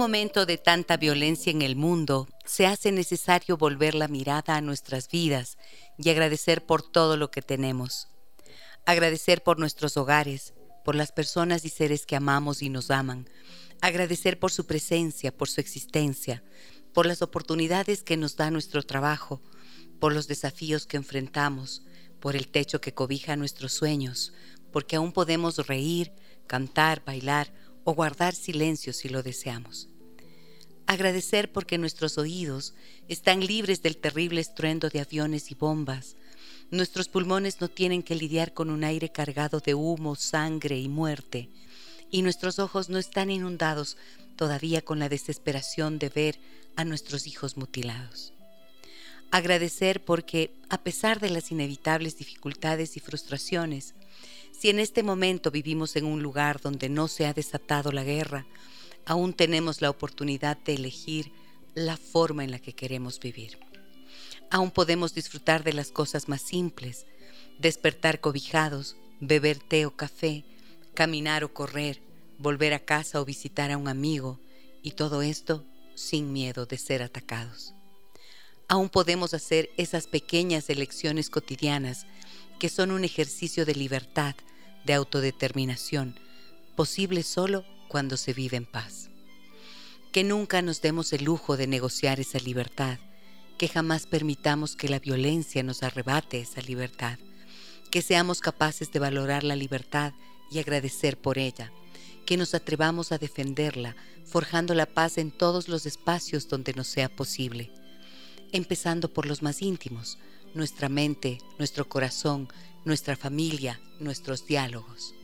Momento de tanta violencia en el mundo, se hace necesario volver la mirada a nuestras vidas y agradecer por todo lo que tenemos. Agradecer por nuestros hogares, por las personas y seres que amamos y nos aman. Agradecer por su presencia, por su existencia, por las oportunidades que nos da nuestro trabajo, por los desafíos que enfrentamos, por el techo que cobija nuestros sueños, porque aún podemos reír, cantar, bailar o guardar silencio si lo deseamos. Agradecer porque nuestros oídos están libres del terrible estruendo de aviones y bombas. Nuestros pulmones no tienen que lidiar con un aire cargado de humo, sangre y muerte. Y nuestros ojos no están inundados todavía con la desesperación de ver a nuestros hijos mutilados. Agradecer porque, a pesar de las inevitables dificultades y frustraciones, si en este momento vivimos en un lugar donde no se ha desatado la guerra, aún tenemos la oportunidad de elegir la forma en la que queremos vivir. Aún podemos disfrutar de las cosas más simples, despertar cobijados, beber té o café, caminar o correr, volver a casa o visitar a un amigo, y todo esto sin miedo de ser atacados. Aún podemos hacer esas pequeñas elecciones cotidianas que son un ejercicio de libertad, de autodeterminación, posible solo cuando se vive en paz. Que nunca nos demos el lujo de negociar esa libertad, que jamás permitamos que la violencia nos arrebate esa libertad, que seamos capaces de valorar la libertad y agradecer por ella, que nos atrevamos a defenderla, forjando la paz en todos los espacios donde nos sea posible, empezando por los más íntimos, nuestra mente, nuestro corazón, nuestra familia, nuestros diálogos.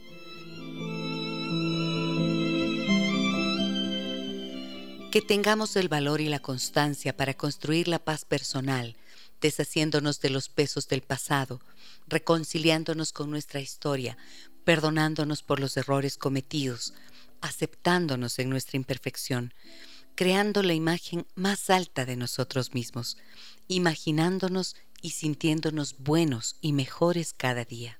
Que tengamos el valor y la constancia para construir la paz personal, deshaciéndonos de los pesos del pasado, reconciliándonos con nuestra historia, perdonándonos por los errores cometidos, aceptándonos en nuestra imperfección, creando la imagen más alta de nosotros mismos, imaginándonos y sintiéndonos buenos y mejores cada día.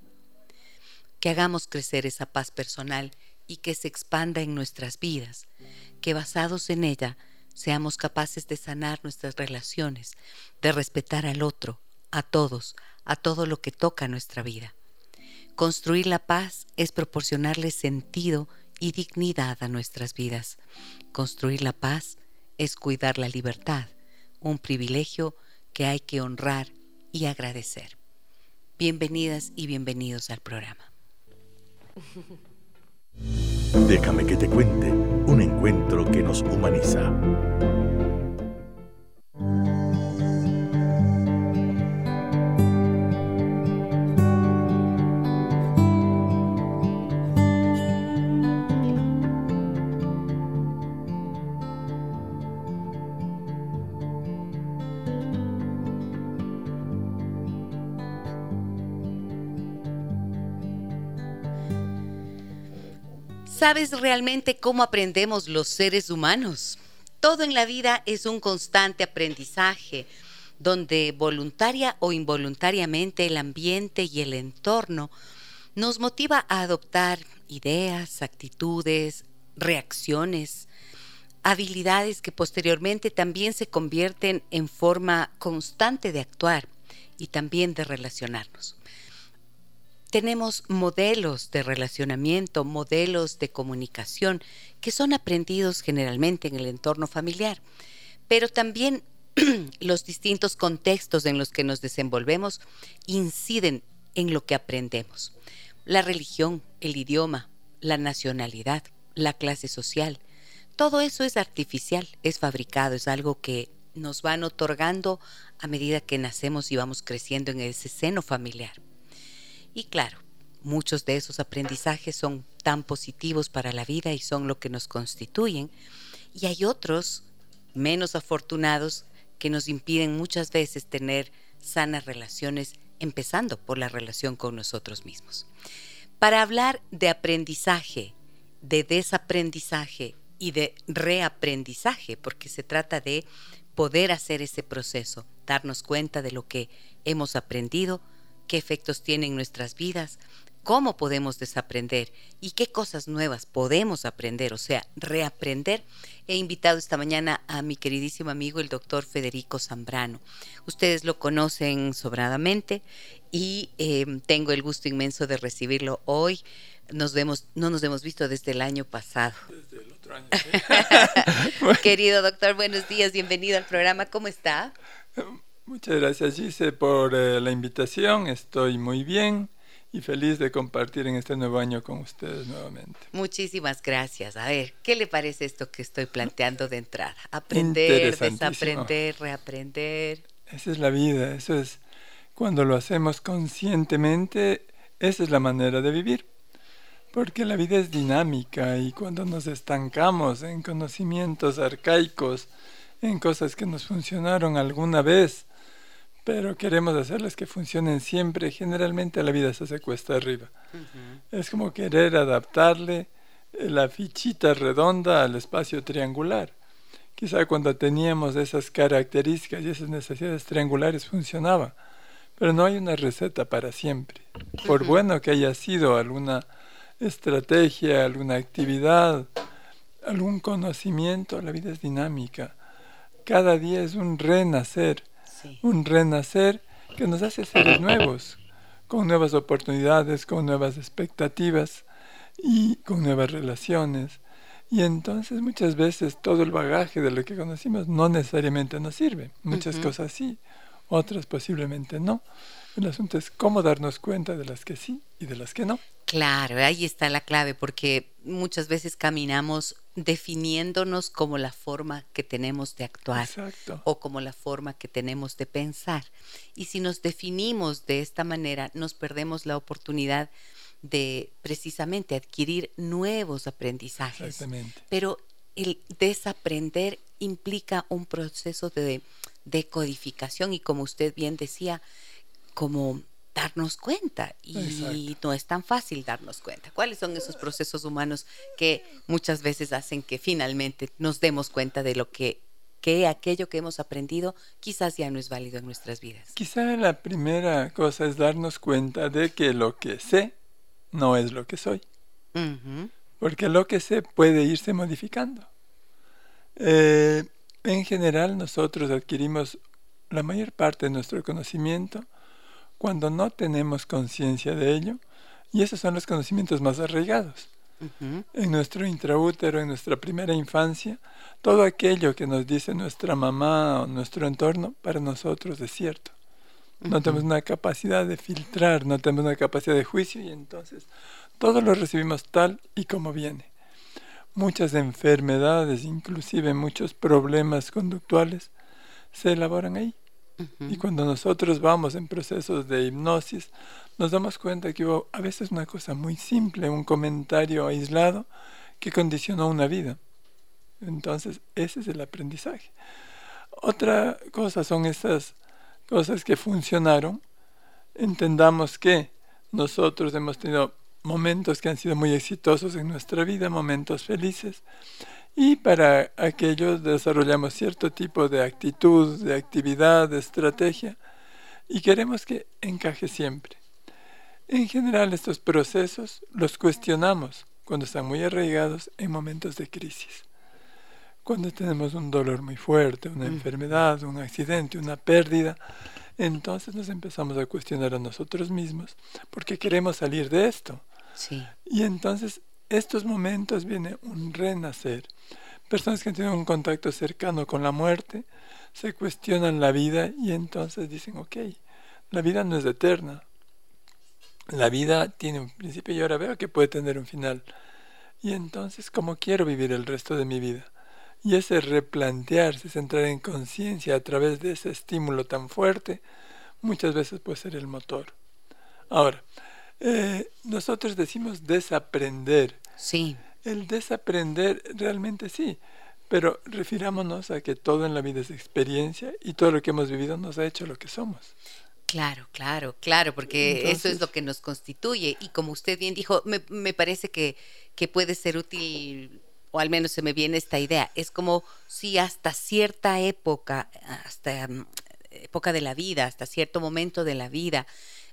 Que hagamos crecer esa paz personal y que se expanda en nuestras vidas, que basados en ella seamos capaces de sanar nuestras relaciones, de respetar al otro, a todos, a todo lo que toca nuestra vida. Construir la paz es proporcionarle sentido y dignidad a nuestras vidas. Construir la paz es cuidar la libertad, un privilegio que hay que honrar y agradecer. Bienvenidas y bienvenidos al programa. Déjame que te cuente un encuentro que nos humaniza. ¿Sabes realmente cómo aprendemos los seres humanos? Todo en la vida es un constante aprendizaje, donde voluntaria o involuntariamente el ambiente y el entorno nos motiva a adoptar ideas, actitudes, reacciones, habilidades que posteriormente también se convierten en forma constante de actuar y también de relacionarnos tenemos modelos de relacionamiento, modelos de comunicación que son aprendidos generalmente en el entorno familiar, pero también los distintos contextos en los que nos desenvolvemos inciden en lo que aprendemos. La religión, el idioma, la nacionalidad, la clase social, todo eso es artificial, es fabricado, es algo que nos van otorgando a medida que nacemos y vamos creciendo en ese seno familiar. Y claro, muchos de esos aprendizajes son tan positivos para la vida y son lo que nos constituyen. Y hay otros menos afortunados que nos impiden muchas veces tener sanas relaciones, empezando por la relación con nosotros mismos. Para hablar de aprendizaje, de desaprendizaje y de reaprendizaje, porque se trata de poder hacer ese proceso, darnos cuenta de lo que hemos aprendido, qué efectos tienen nuestras vidas, cómo podemos desaprender y qué cosas nuevas podemos aprender, o sea, reaprender. He invitado esta mañana a mi queridísimo amigo el doctor Federico Zambrano. Ustedes lo conocen sobradamente y em, tengo el gusto inmenso de recibirlo hoy. Nos vemos, no nos hemos visto desde el año pasado. Desde el otro año. Querido doctor, buenos días, bienvenido al programa. ¿Cómo está? Muchas gracias, Gise, por eh, la invitación. Estoy muy bien y feliz de compartir en este nuevo año con ustedes nuevamente. Muchísimas gracias. A ver, ¿qué le parece esto que estoy planteando de entrada? Aprender, desaprender, reaprender. Esa es la vida, eso es cuando lo hacemos conscientemente, esa es la manera de vivir. Porque la vida es dinámica y cuando nos estancamos en conocimientos arcaicos, en cosas que nos funcionaron alguna vez, pero queremos hacerlas que funcionen siempre. Generalmente la vida se hace cuesta arriba. Es como querer adaptarle la fichita redonda al espacio triangular. Quizá cuando teníamos esas características y esas necesidades triangulares funcionaba, pero no hay una receta para siempre. Por bueno que haya sido alguna estrategia, alguna actividad, algún conocimiento, la vida es dinámica. Cada día es un renacer un renacer que nos hace seres nuevos, con nuevas oportunidades, con nuevas expectativas y con nuevas relaciones. Y entonces muchas veces todo el bagaje de lo que conocimos no necesariamente nos sirve. Muchas cosas sí, otras posiblemente no. El asunto es cómo darnos cuenta de las que sí y de las que no. Claro, ahí está la clave, porque muchas veces caminamos definiéndonos como la forma que tenemos de actuar o como la forma que tenemos de pensar. Y si nos definimos de esta manera, nos perdemos la oportunidad de precisamente adquirir nuevos aprendizajes. Pero el desaprender implica un proceso de decodificación y como usted bien decía, como darnos cuenta y no es tan fácil darnos cuenta. ¿Cuáles son esos procesos humanos que muchas veces hacen que finalmente nos demos cuenta de lo que, que aquello que hemos aprendido quizás ya no es válido en nuestras vidas? Quizá la primera cosa es darnos cuenta de que lo que sé no es lo que soy. Porque lo que sé puede irse modificando. Eh, en general nosotros adquirimos la mayor parte de nuestro conocimiento cuando no tenemos conciencia de ello, y esos son los conocimientos más arraigados. En nuestro intraútero, en nuestra primera infancia, todo aquello que nos dice nuestra mamá o nuestro entorno, para nosotros es cierto. No tenemos una capacidad de filtrar, no tenemos una capacidad de juicio y entonces todo lo recibimos tal y como viene. Muchas enfermedades, inclusive muchos problemas conductuales, se elaboran ahí. Y cuando nosotros vamos en procesos de hipnosis, nos damos cuenta que hubo a veces una cosa muy simple, un comentario aislado que condicionó una vida. Entonces, ese es el aprendizaje. Otra cosa son esas cosas que funcionaron. Entendamos que nosotros hemos tenido momentos que han sido muy exitosos en nuestra vida, momentos felices, y para aquellos desarrollamos cierto tipo de actitud, de actividad, de estrategia y queremos que encaje siempre. En general estos procesos los cuestionamos cuando están muy arraigados en momentos de crisis. Cuando tenemos un dolor muy fuerte, una enfermedad, un accidente, una pérdida, entonces nos empezamos a cuestionar a nosotros mismos porque queremos salir de esto. Y entonces estos momentos viene un renacer. Personas que tienen un contacto cercano con la muerte se cuestionan la vida y entonces dicen, ok, la vida no es eterna. La vida tiene un principio y ahora veo que puede tener un final. Y entonces, ¿cómo quiero vivir el resto de mi vida? Y ese replantearse, entrar en conciencia a través de ese estímulo tan fuerte, muchas veces puede ser el motor. Ahora, Eh, nosotros decimos desaprender. Sí. El desaprender realmente sí, pero refirámonos a que todo en la vida es experiencia y todo lo que hemos vivido nos ha hecho lo que somos. Claro, claro, claro, porque eso es lo que nos constituye. Y como usted bien dijo, me, me parece que, que puede ser útil o al menos se me viene esta idea, es como si hasta cierta época, hasta mm, época de la vida, hasta cierto momento de la vida,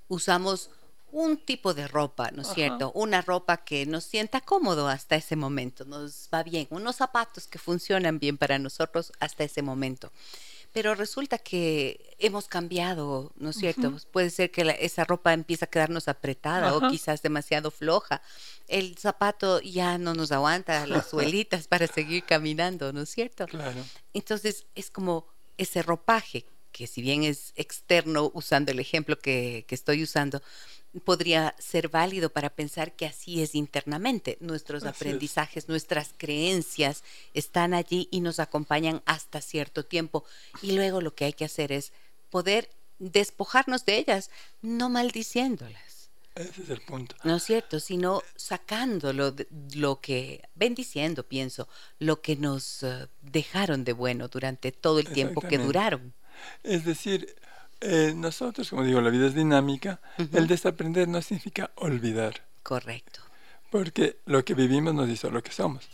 usamos un tipo de ropa, ¿no es cierto? Una ropa que nos sienta cómodo hasta ese momento, nos va bien, unos zapatos que funcionan bien para nosotros hasta ese momento. Pero resulta que hemos cambiado, ¿no es cierto? Puede ser que esa ropa empiece a quedarnos apretada o quizás demasiado floja. El zapato ya no nos aguanta las suelitas para seguir caminando, ¿no es cierto? Claro. Entonces es como ese ropaje que si bien es externo usando el ejemplo que, que estoy usando, podría ser válido para pensar que así es internamente. Nuestros aprendizajes, nuestras creencias están allí y nos acompañan hasta cierto tiempo. Y luego lo que hay que hacer es poder despojarnos de ellas, no maldiciéndolas. Ese es el punto. No es cierto, sino sacándolo de lo que, bendiciendo, pienso, lo que nos eh, dejaron de bueno durante todo el tiempo que duraron. Es decir, eh, nosotros, como digo, la vida es dinámica, el desaprender no significa olvidar. Correcto. Porque lo que vivimos nos hizo lo que somos.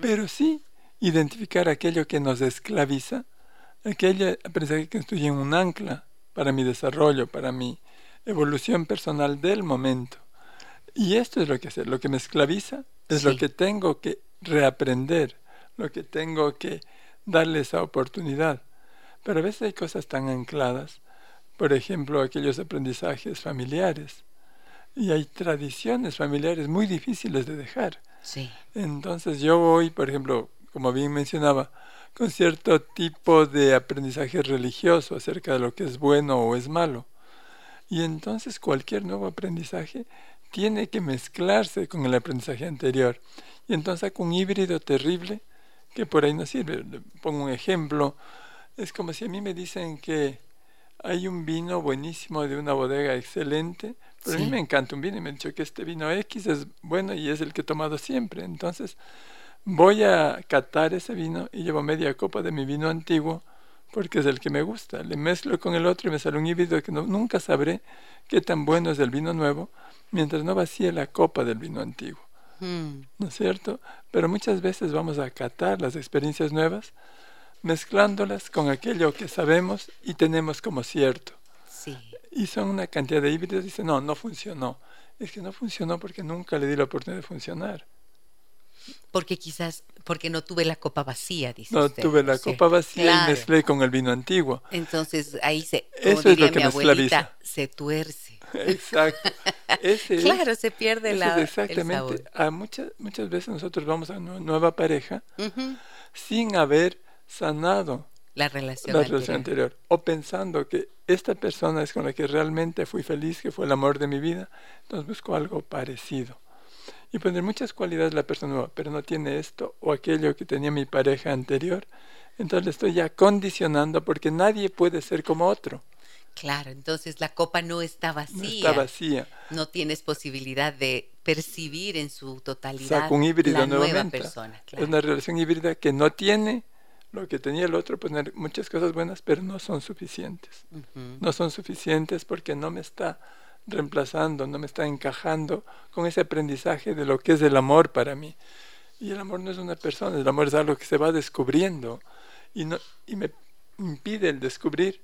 Pero sí identificar aquello que nos esclaviza, aquello aprendizaje que construye un ancla para mi desarrollo, para mi evolución personal del momento. Y esto es lo que hacer. Lo que me esclaviza es lo que tengo que reaprender, lo que tengo que darle esa oportunidad. Pero a veces hay cosas tan ancladas por ejemplo, aquellos aprendizajes familiares. Y hay tradiciones familiares muy difíciles de dejar. Sí. Entonces yo voy, por ejemplo, como bien mencionaba, con cierto tipo de aprendizaje religioso acerca de lo que es bueno o es malo. Y entonces cualquier nuevo aprendizaje tiene que mezclarse con el aprendizaje anterior. Y entonces con un híbrido terrible que por ahí no sirve. pongo un ejemplo. Es como si a mí me dicen que hay un vino buenísimo de una bodega excelente, pero a mí me encanta un vino y me han dicho que este vino X es bueno y es el que he tomado siempre. Entonces voy a catar ese vino y llevo media copa de mi vino antiguo porque es el que me gusta. Le mezclo con el otro y me sale un híbrido que nunca sabré qué tan bueno es el vino nuevo mientras no vacíe la copa del vino antiguo. Hmm. ¿No es cierto? Pero muchas veces vamos a catar las experiencias nuevas mezclándolas con aquello que sabemos y tenemos como cierto. Sí. Y son una cantidad de híbridos. Dice, no, no funcionó. Es que no funcionó porque nunca le di la oportunidad de funcionar. Porque quizás, porque no tuve la copa vacía, dice No tuve la copa vacía y mezclé con el vino antiguo. Entonces ahí se, como Eso es lo que mi abuelita, se tuerce. Exacto. claro, se pierde la. exactamente. A muchas, muchas veces nosotros vamos a una nueva pareja sin haber sanado la relación, anterior. O pensando que esta persona es con la que realmente fui feliz, que fue el amor de mi vida, entonces busco algo parecido. Y poner muchas cualidades la persona pero no tiene esto o aquello que tenía mi pareja anterior, entonces le estoy ya condicionando porque nadie puede ser como otro. Claro, entonces la copa no está vacía. No está vacía. No tienes posibilidad de percibir en su totalidad un híbrido la nueva persona. Es una relación híbrida que no tiene lo que tenía el otro, pues muchas cosas buenas, pero no son suficientes. No son suficientes porque no me está reemplazando, no me está encajando con ese aprendizaje de lo que es el amor para mí. Y el amor no es una persona, el amor es algo que se va descubriendo y, no, y me impide el descubrir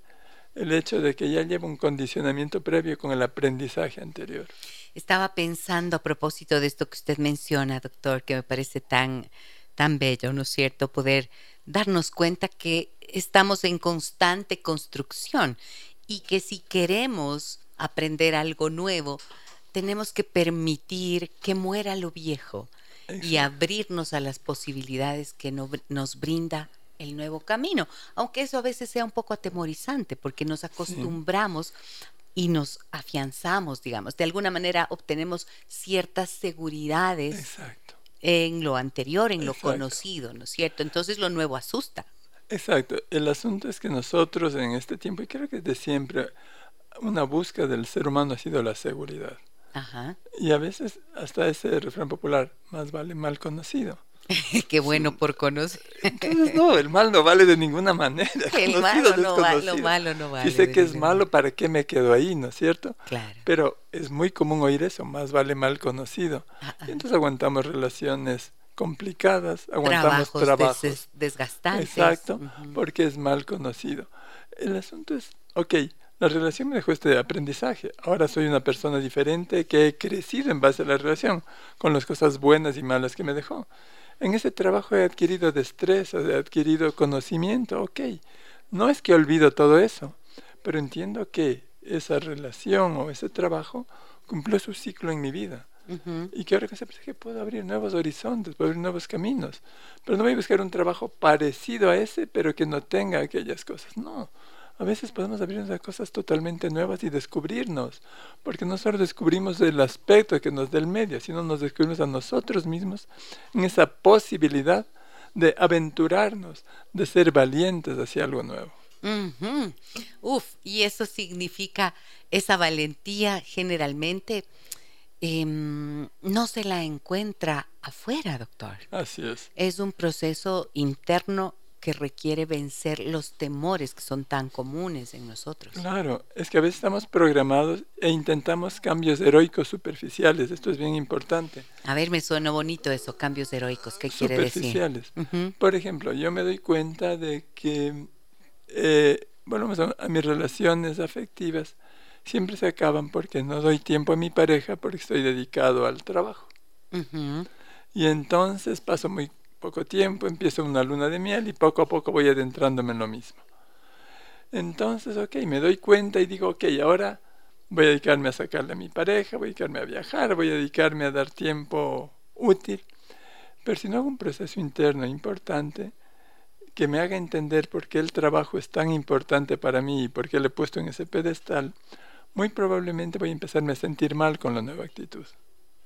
el hecho de que ya lleva un condicionamiento previo con el aprendizaje anterior. Estaba pensando a propósito de esto que usted menciona, doctor, que me parece tan, tan bello, ¿no es cierto? Poder darnos cuenta que estamos en constante construcción y que si queremos aprender algo nuevo, tenemos que permitir que muera lo viejo y abrirnos a las posibilidades que nos brinda el nuevo camino, aunque eso a veces sea un poco atemorizante porque nos acostumbramos y nos afianzamos, digamos, de alguna manera obtenemos ciertas seguridades Exacto en lo anterior, en lo conocido, ¿no es cierto? Entonces lo nuevo asusta. Exacto. El asunto es que nosotros en este tiempo, y creo que desde siempre, una búsqueda del ser humano ha sido la seguridad. Y a veces hasta ese refrán popular, más vale mal conocido. Qué bueno por conocer. Entonces, no, el mal no vale de ninguna manera. El malo no, vale, lo malo no vale. Si sé que es malo, ¿para qué me quedo ahí, no es cierto? Claro. Pero es muy común oír eso, más vale mal conocido. Ah, ah. entonces aguantamos relaciones complicadas, aguantamos trabajos, desgastantes. Exacto, porque es mal conocido. El asunto es, ok, la relación me dejó este aprendizaje. Ahora soy una persona diferente que he crecido en base a la relación, con las cosas buenas y malas que me dejó. En ese trabajo he adquirido destreza, he adquirido conocimiento, ok. No es que olvido todo eso, pero entiendo que esa relación o ese trabajo cumplió su ciclo en mi vida. Y que ahora que puedo abrir nuevos horizontes, puedo abrir nuevos caminos. Pero no voy a buscar un trabajo parecido a ese, pero que no tenga aquellas cosas. No, a veces podemos abrirnos a cosas totalmente nuevas y descubrirnos, porque no solo descubrimos el aspecto que nos da el medio, sino nos descubrimos a nosotros mismos en esa posibilidad de aventurarnos, de ser valientes hacia algo nuevo. Uf, y eso significa esa valentía generalmente em, no se la encuentra afuera, doctor. Así es. Es un proceso interno que requiere vencer los temores que son tan comunes en nosotros. Claro, es que a veces estamos programados e intentamos cambios heroicos superficiales. Esto es bien importante. A ver, me suena bonito eso, cambios heroicos. ¿Qué quiere decir? Superficiales. Por ejemplo, yo me doy cuenta de que, eh, bueno, a, mis relaciones afectivas siempre se acaban porque no doy tiempo a mi pareja porque estoy dedicado al trabajo. Y entonces paso muy poco tiempo, empiezo una luna de miel y poco a poco voy adentrándome en lo mismo. Entonces, ok, me doy cuenta y digo, ok, ahora voy a dedicarme a sacarle a mi pareja, voy a dedicarme a viajar, voy a dedicarme a dar tiempo útil. Pero si no hago un proceso interno importante que me haga entender por qué el trabajo es tan importante para mí y por qué le he puesto en ese pedestal, muy probablemente voy a empezarme a sentir mal con la nueva actitud.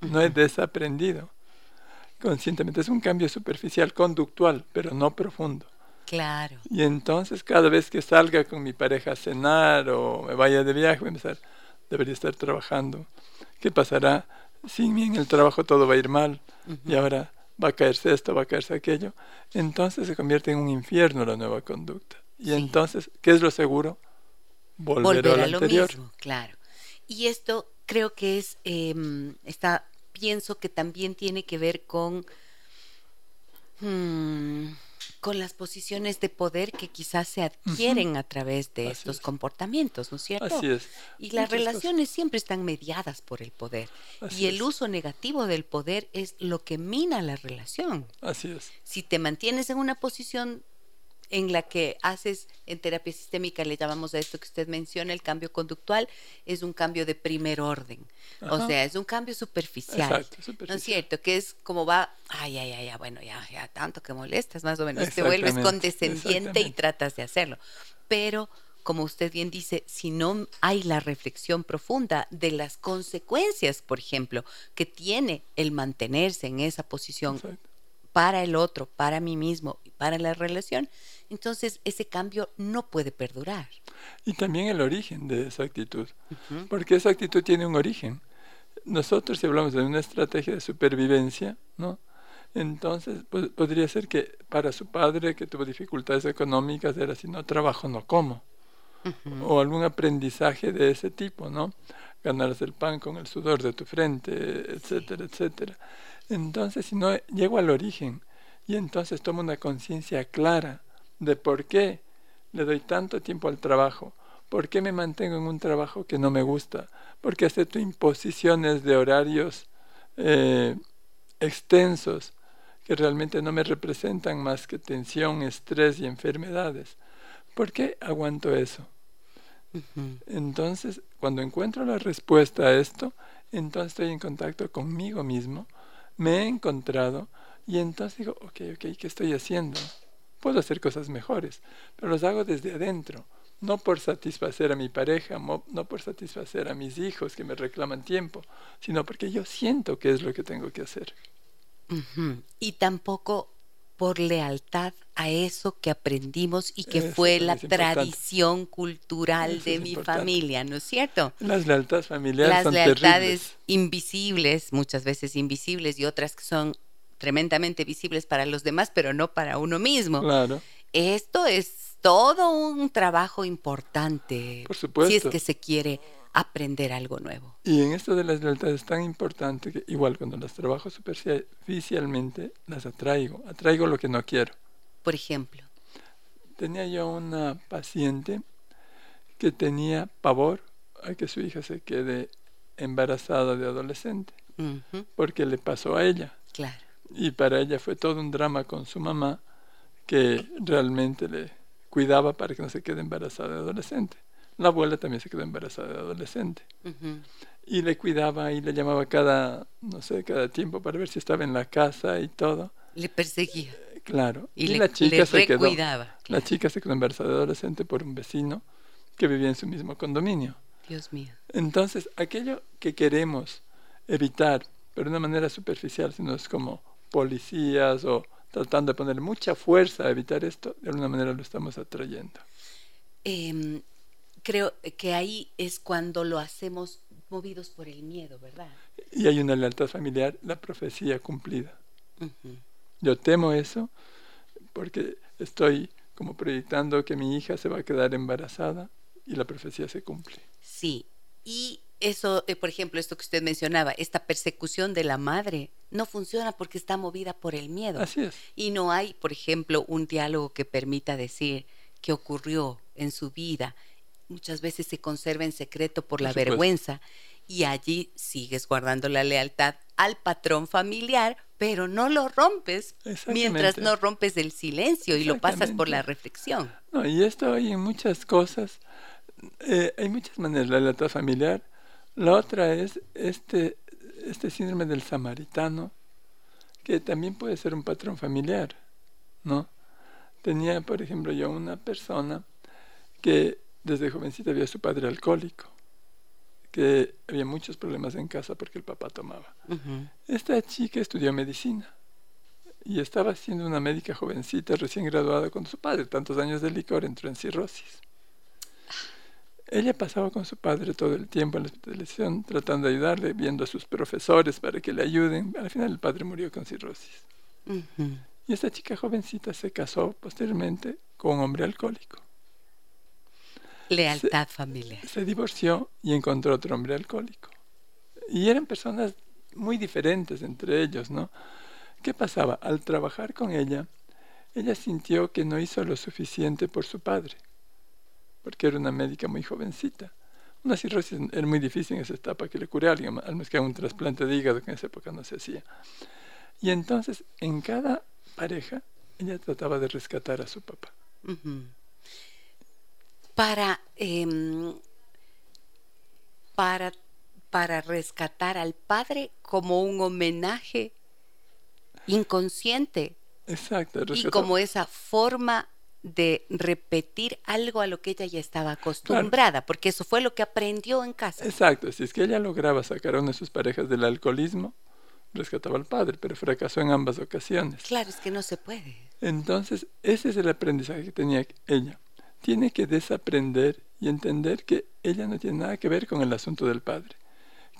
No he desaprendido conscientemente. Es un cambio superficial, conductual, pero no profundo. Claro. Y entonces cada vez que salga con mi pareja a cenar o me vaya de viaje, voy a empezar, debería estar trabajando. ¿Qué pasará? Sin mí en el trabajo todo va a ir mal y ahora va a caerse esto, va a caerse aquello. Entonces se convierte en un infierno la nueva conducta. Y entonces, ¿qué es lo seguro? Volver, a, lo mismo, claro. Y esto creo que es, eh, está pienso que también tiene que ver con, hmm, con las posiciones de poder que quizás se adquieren a través de estos comportamientos, ¿no es cierto? Así es. Y las relaciones siempre están mediadas por el poder. y el uso negativo del poder es lo que mina la relación. Así es. Si te mantienes en una posición en la que haces en terapia sistémica, le llamamos a esto que usted menciona, el cambio conductual, es un cambio de primer orden. O sea, es un cambio superficial, superficial. ¿No es cierto? Que es como va, ay, ay, ay, bueno, ya, ya tanto que molestas, más o menos. Te vuelves condescendiente y tratas de hacerlo. Pero, como usted bien dice, si no hay la reflexión profunda de las consecuencias, por ejemplo, que tiene el mantenerse en esa posición para el otro, para mí mismo y para la relación, entonces ese cambio no puede perdurar. Y también el origen de esa actitud, porque esa actitud tiene un origen. Nosotros si hablamos de una estrategia de supervivencia, ¿no? Entonces podría ser que para su padre que tuvo dificultades económicas era si no trabajo no como. O algún aprendizaje de ese tipo, ¿no? Ganarse el pan con el sudor de tu frente, etcétera, etcétera. Entonces, si no llego al origen y entonces tomo una conciencia clara de por qué le doy tanto tiempo al trabajo, por qué me mantengo en un trabajo que no me gusta, por qué acepto imposiciones de horarios eh, extensos que realmente no me representan más que tensión, estrés y enfermedades. ¿Por qué aguanto eso? Entonces, cuando encuentro la respuesta a esto, entonces estoy en contacto conmigo mismo me he encontrado y entonces digo, ok, ok, ¿qué estoy haciendo? Puedo hacer cosas mejores, pero los hago desde adentro, no por satisfacer a mi pareja, no por satisfacer a mis hijos que me reclaman tiempo, sino porque yo siento que es lo que tengo que hacer. Y tampoco por lealtad a eso que aprendimos y que fue la tradición cultural de mi familia, ¿no es cierto? Las lealtades familiares Las lealtades invisibles, muchas veces invisibles y otras que son tremendamente visibles para los demás, pero no para uno mismo. Claro. Esto es todo un trabajo importante. Por supuesto. Si es que se quiere aprender algo nuevo. Y en esto de las lealtades es tan importante que igual cuando las trabajo superficialmente, las atraigo, atraigo lo que no quiero. Por ejemplo. Tenía yo una paciente que tenía pavor a que su hija se quede embarazada de adolescente, porque le pasó a ella. Claro. Y para ella fue todo un drama con su mamá que realmente le cuidaba para que no se quede embarazada de adolescente. La abuela también se quedó embarazada de adolescente. Y le cuidaba y le llamaba cada, no sé, cada tiempo para ver si estaba en la casa y todo. Le perseguía. Claro. Y, la chica le se quedó. La chica se quedó embarazada de adolescente por un vecino que vivía en su mismo condominio. Dios mío. Entonces, aquello que queremos evitar, pero de una manera superficial, sino es como policías o tratando de poner mucha fuerza a evitar esto, de alguna manera lo estamos atrayendo. Eh, creo que ahí es cuando lo hacemos movidos por el miedo, ¿verdad? Y hay una lealtad familiar, la profecía cumplida. Yo temo eso porque estoy como proyectando que mi hija se va a quedar embarazada y la profecía se cumple. Sí, y eso, eh, por ejemplo, esto que usted mencionaba, esta persecución de la madre no funciona porque está movida por el miedo. Así es. Y no hay, por ejemplo, un diálogo que permita decir qué ocurrió en su vida muchas veces se conserva en secreto por la vergüenza y allí sigues guardando la lealtad al patrón familiar, pero no lo rompes mientras no rompes el silencio y lo pasas por la reflexión. No, y esto hay en muchas cosas, eh, hay muchas maneras, la lealtad familiar. La otra es este, este síndrome del samaritano, que también puede ser un patrón familiar, ¿no? Tenía, por ejemplo, yo una persona que desde jovencita había su padre alcohólico, que había muchos problemas en casa porque el papá tomaba. Esta chica estudió medicina y estaba siendo una médica jovencita recién graduada con su padre, tantos años de licor entró en cirrosis. Ella pasaba con su padre todo el tiempo en la hospitalización, tratando de ayudarle, viendo a sus profesores para que le ayuden. Al final el padre murió con cirrosis. Y esta chica jovencita se casó posteriormente con un hombre alcohólico. Lealtad familiar. Se divorció y encontró otro hombre alcohólico. Y eran personas muy diferentes entre ellos, ¿no? ¿Qué pasaba? Al trabajar con ella, ella sintió que no hizo lo suficiente por su padre, porque era una médica muy jovencita. Una cirrosis era muy difícil en esa etapa que le cure a alguien, al menos que un trasplante de hígado que en esa época no se hacía. Y entonces, en cada pareja, ella trataba de rescatar a su papá para, em, para, para rescatar al Padre como un homenaje inconsciente. Exacto. Y como esa forma de repetir algo a lo que ella ya estaba acostumbrada, porque eso fue lo que aprendió en casa. Exacto, si es que ella lograba sacar a una de sus parejas del alcoholismo, rescataba al padre, pero fracasó en ambas ocasiones. Claro, es que no se puede. Entonces, ese es el aprendizaje que tenía ella tiene que desaprender y entender que ella no tiene nada que ver con el asunto del padre,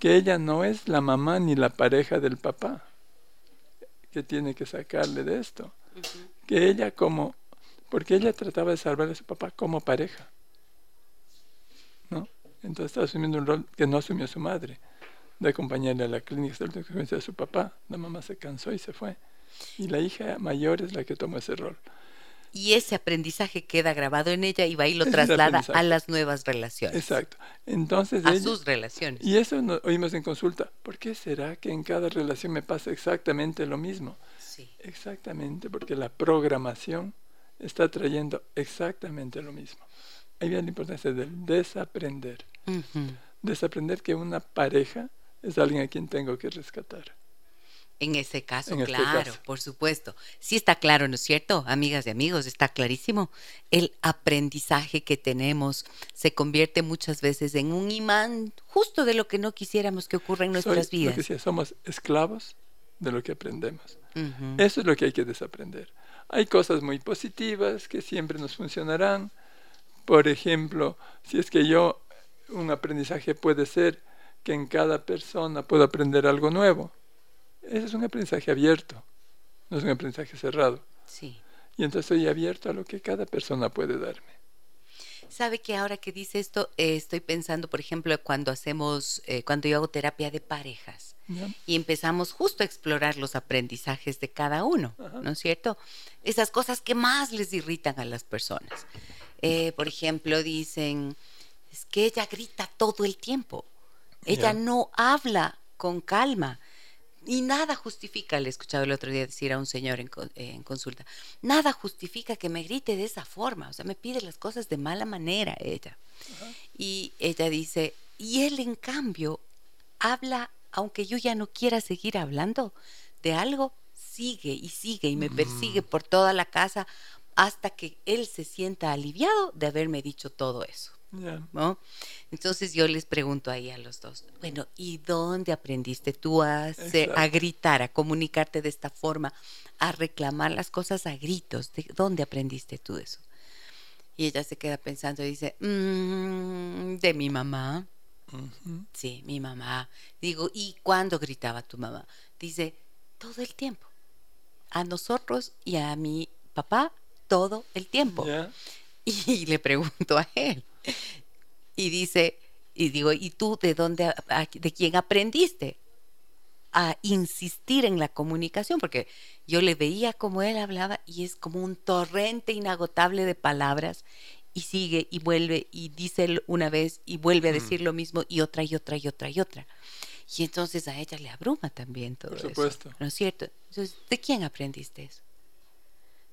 que ella no es la mamá ni la pareja del papá, que tiene que sacarle de esto, que ella como, porque ella trataba de salvar a su papá como pareja, ¿no? Entonces estaba asumiendo un rol que no asumió su madre, de acompañarle a la clínica de su papá, la mamá se cansó y se fue, y la hija mayor es la que tomó ese rol y ese aprendizaje queda grabado en ella y va y lo traslada a las nuevas relaciones. Exacto. Entonces a sus relaciones. Y eso nos oímos en consulta. ¿Por qué será que en cada relación me pasa exactamente lo mismo? Sí. Exactamente, porque la programación está trayendo exactamente lo mismo. Ahí viene la importancia del desaprender. Desaprender que una pareja es alguien a quien tengo que rescatar. En ese caso, este claro, por supuesto. Sí está claro, ¿no es cierto? Amigas y amigos, está clarísimo. El aprendizaje que tenemos se convierte muchas veces en un imán justo de lo que no quisiéramos que ocurra en nuestras vidas. somos esclavos de lo que aprendemos. Eso es lo que hay que desaprender. Hay cosas muy positivas que siempre nos funcionarán. Por ejemplo, si es que yo, un aprendizaje puede ser que en cada persona puedo aprender algo nuevo. Ese es un aprendizaje abierto, no es un aprendizaje cerrado. Sí. Y entonces estoy abierto a lo que cada persona puede darme. Sabe que ahora que dice esto, eh, estoy pensando, por ejemplo, cuando hacemos, eh, cuando yo hago terapia de parejas y empezamos justo a explorar los aprendizajes de cada uno, ¿no es cierto? Esas cosas que más les irritan a las personas. Eh, por ejemplo, dicen, es que ella grita todo el tiempo, ella no habla con calma. Y nada justifica, le he escuchado el otro día decir a un señor en, consulta, nada justifica que me grite de esa forma, o sea, me pide las cosas de mala manera ella. Y ella dice, y él en cambio habla, aunque yo ya no quiera seguir hablando de algo, sigue y sigue y me persigue por toda la casa hasta que él se sienta aliviado de haberme dicho todo eso. ¿No? Entonces yo les pregunto ahí a los dos, bueno, ¿y dónde aprendiste tú a, a gritar, a comunicarte de esta forma, a reclamar las cosas a gritos? ¿De dónde aprendiste tú eso? Y ella se queda pensando y dice, mm, de mi mamá. Sí, mi mamá. Digo, ¿y cuándo gritaba tu mamá? Dice, todo el tiempo. A nosotros y a mi papá, todo el tiempo. Y le pregunto a él, y dice, y digo, ¿y tú de dónde, de quién aprendiste? a insistir en la comunicación, porque yo le veía como él hablaba y es como un torrente inagotable de palabras y sigue y vuelve y dice una vez y vuelve a decir lo mismo y otra y otra y otra y otra. Y entonces a ella le abruma también todo Por supuesto. eso. ¿No es cierto? Entonces, ¿de quién aprendiste eso?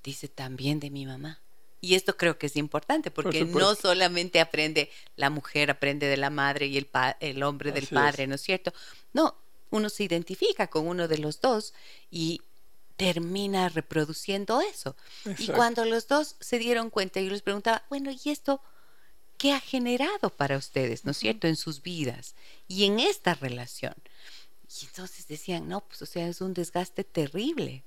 Dice también de mi mamá. Y esto creo que es importante porque no solamente aprende la mujer, aprende de la madre y el, el hombre del padre, ¿no es cierto? No, uno se identifica con uno de los dos y termina reproduciendo eso. Y cuando los dos se dieron cuenta, yo les preguntaba, bueno, ¿y esto qué ha generado para ustedes, ¿no es cierto?, en sus vidas y en esta relación. Y entonces decían, no, pues o sea, es un desgaste terrible.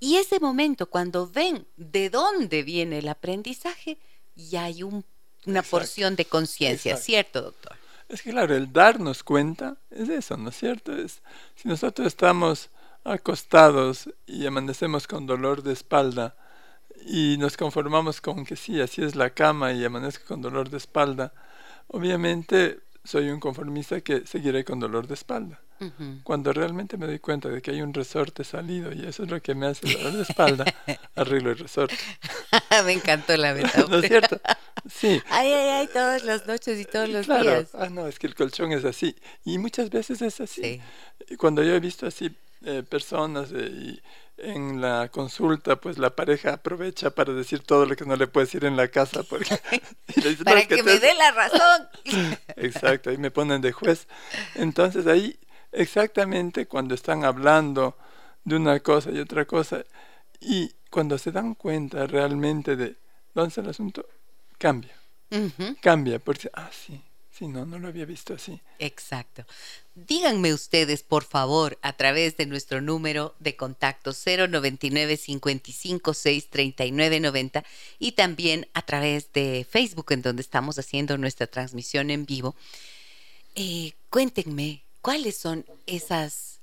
Y ese momento, cuando ven de dónde viene el aprendizaje, ya hay una porción de conciencia, ¿cierto, doctor? Es que claro, el darnos cuenta es eso, ¿no es cierto? Es, si nosotros estamos acostados y amanecemos con dolor de espalda y nos conformamos con que sí, así es la cama y amanezco con dolor de espalda, obviamente soy un conformista que seguiré con dolor de espalda. Cuando realmente me doy cuenta de que hay un resorte salido y eso es lo que me hace dolor de espalda, arreglo el resorte. me encantó la metáfora. ¿No es cierto? Sí. Ay, ay, ay, todas las noches y todos los días. Ah, no, es que el colchón es así. Y muchas veces es así. Cuando yo he visto así eh, personas eh, y en la consulta, pues la pareja aprovecha para decir todo lo que no le puede decir en la casa. Porque, para que, me dé la razón. Exacto, ahí me ponen de juez. Entonces ahí, exactamente cuando están hablando de una cosa y otra cosa, y cuando se dan cuenta realmente de dónde está el asunto, cambia. Cambia, porque, ah, sí, sí, no, no lo había visto así. Exacto. Díganme ustedes, por favor, a través de nuestro número de contacto 099 55 90 y también a través de Facebook, en donde estamos haciendo nuestra transmisión en vivo. Eh, cuéntenme, ¿cuáles son esas,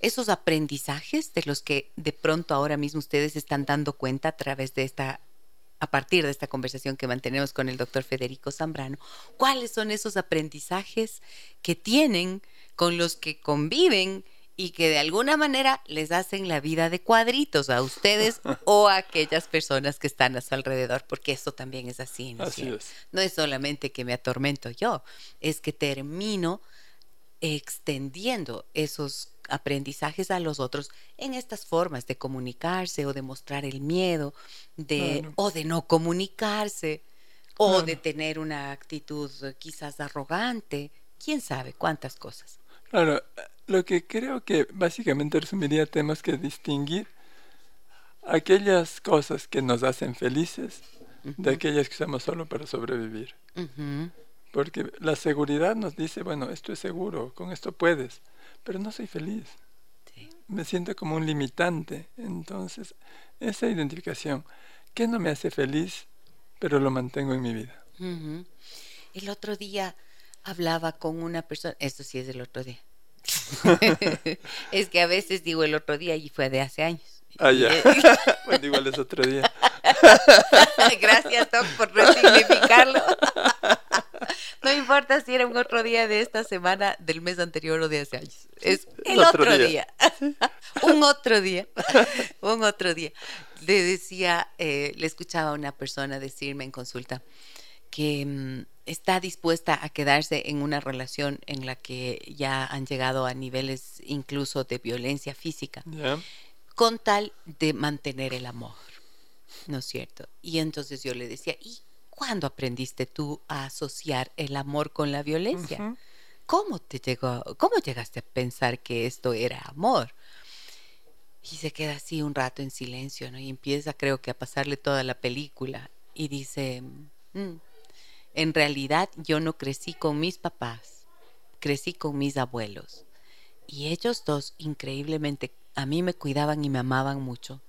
esos aprendizajes de los que de pronto ahora mismo ustedes están dando cuenta a través de esta a partir de esta conversación que mantenemos con el doctor Federico Zambrano, cuáles son esos aprendizajes que tienen con los que conviven y que de alguna manera les hacen la vida de cuadritos a ustedes o a aquellas personas que están a su alrededor, porque eso también es así. ¿no? Así es. No es solamente que me atormento yo, es que termino extendiendo esos aprendizajes a los otros en estas formas de comunicarse o de mostrar el miedo de o de no comunicarse o de tener una actitud quizás arrogante, quién sabe cuántas cosas. Claro, lo que creo que básicamente resumiría tenemos que distinguir aquellas cosas que nos hacen felices de aquellas que usamos solo para sobrevivir. Porque la seguridad nos dice, bueno, esto es seguro, con esto puedes, pero no soy feliz. me siento como un limitante. Entonces, esa identificación, ¿qué no me hace feliz, pero lo mantengo en mi vida? El otro día hablaba con una persona, esto sí es del otro día. es que a veces digo el otro día y fue de hace años. Ah, ya. bueno, igual es otro día. Gracias, Tom, por resignificarlo. No importa si era un otro día de esta semana, del mes anterior o de hace años. Es el otro, día. un otro día. un otro día. Le decía, eh, le escuchaba a una persona decirme en consulta que mm, está dispuesta a quedarse en una relación en la que ya han llegado a niveles incluso de violencia física, con tal de mantener el amor. ¿No es cierto? Y entonces yo le decía, ¿y ¿Cuándo aprendiste tú a asociar el amor con la violencia? ¿Cómo te llegó, cómo llegaste a pensar que esto era amor? Y se queda así un rato en silencio, ¿no? Y empieza, creo que, a pasarle toda la película. Y dice, mm, en realidad yo no crecí con mis papás, crecí con mis abuelos. Y ellos dos, increíblemente, a mí me cuidaban y me amaban mucho.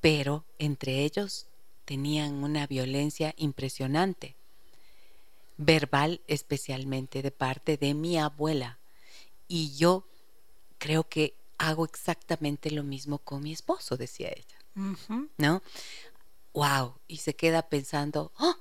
Pero entre ellos tenían una violencia impresionante, verbal especialmente de parte de mi abuela. Y yo creo que hago exactamente lo mismo con mi esposo, decía ella. ¿No? Wow. Y se queda pensando, oh,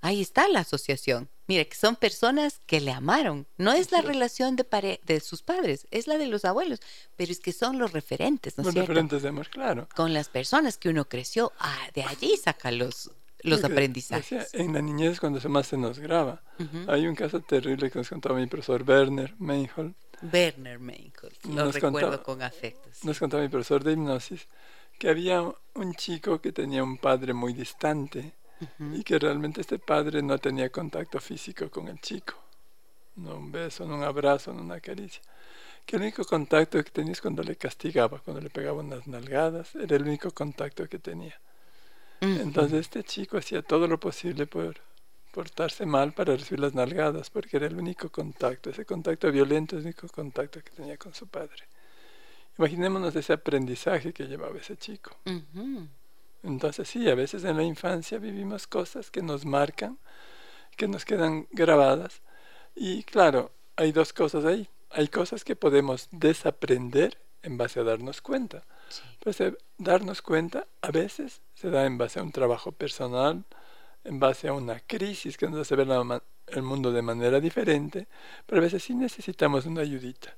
ahí está la asociación. Mire, que son personas que le amaron. No es la relación de, de sus padres, es la de los abuelos, pero es que son los referentes, ¿no Los referentes de amor, claro. Con las personas que uno creció, ah, de allí saca los, los aprendizajes. en la niñez cuando se más se nos graba. Hay un caso terrible que nos contaba mi profesor Werner Meinhold. Werner Meinhold, lo recuerdo con afecto. Nos contaba mi profesor de hipnosis que había un chico que tenía un padre muy distante y que realmente este padre no tenía contacto físico con el chico. No un beso, no un abrazo, no una caricia. Que el único contacto que tenía es cuando le castigaba, cuando le pegaba unas nalgadas, era el único contacto que tenía. Entonces este chico hacía todo lo posible por portarse mal para recibir las nalgadas, porque era el único contacto, ese contacto violento el único contacto que tenía con su padre. Imaginémonos ese aprendizaje que llevaba ese chico. Entonces sí, a veces en la infancia vivimos cosas que nos marcan, que nos quedan grabadas. Y claro, hay dos cosas ahí. Hay cosas que podemos desaprender en base a darnos cuenta. Pues eh, darnos cuenta a veces se da en base a un trabajo personal, en base a una crisis que nos hace ver el mundo de manera diferente, pero a veces sí necesitamos una ayudita.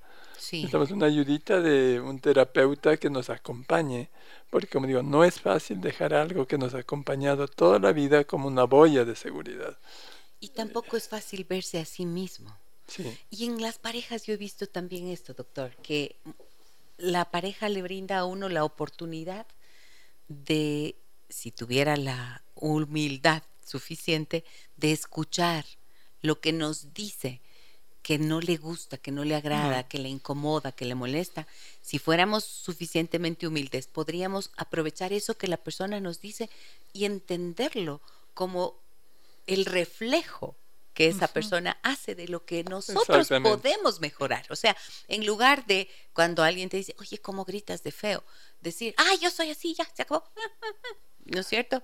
Necesitamos una ayudita de un terapeuta que nos acompañe, porque como digo, no es fácil dejar algo que nos ha acompañado toda la vida como una boya de seguridad. Y tampoco es fácil verse a sí mismo. Y en las parejas yo he visto también esto, doctor, que la pareja le brinda a uno la oportunidad de, si tuviera la humildad suficiente, de escuchar lo que nos dice que no le gusta, que no le agrada, que le incomoda, que le molesta, si fuéramos suficientemente humildes, podríamos aprovechar eso que la persona nos dice y entenderlo como el reflejo que esa persona hace de lo que nosotros podemos mejorar. O sea, en lugar de cuando alguien te dice, oye, ¿cómo gritas de feo? Decir, ah, yo soy así, ya, se acabó. ¿No es cierto?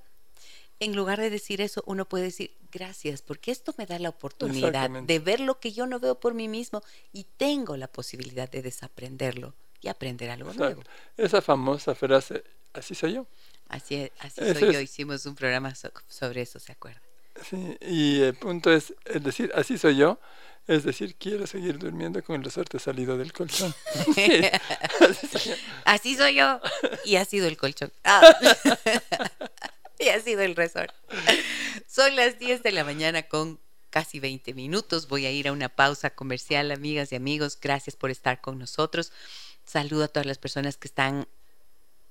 En lugar de decir eso, uno puede decir gracias, porque esto me da la oportunidad de ver lo que yo no veo por mí mismo y tengo la posibilidad de desaprenderlo y aprender algo nuevo. Esa famosa frase, así soy yo. Así, así soy yo, hicimos un programa sobre eso, ¿se acuerda? Sí, y el punto es, es decir, así soy yo, es decir, quiero seguir durmiendo con el resorte salido del colchón. así, soy yo. Y ha sido el colchón. Ah. y ha sido el resort. Son las 10 de la mañana con casi 20 minutos. Voy a ir a una pausa comercial, amigas y amigos. Gracias por estar con nosotros. Saludo a todas las personas que están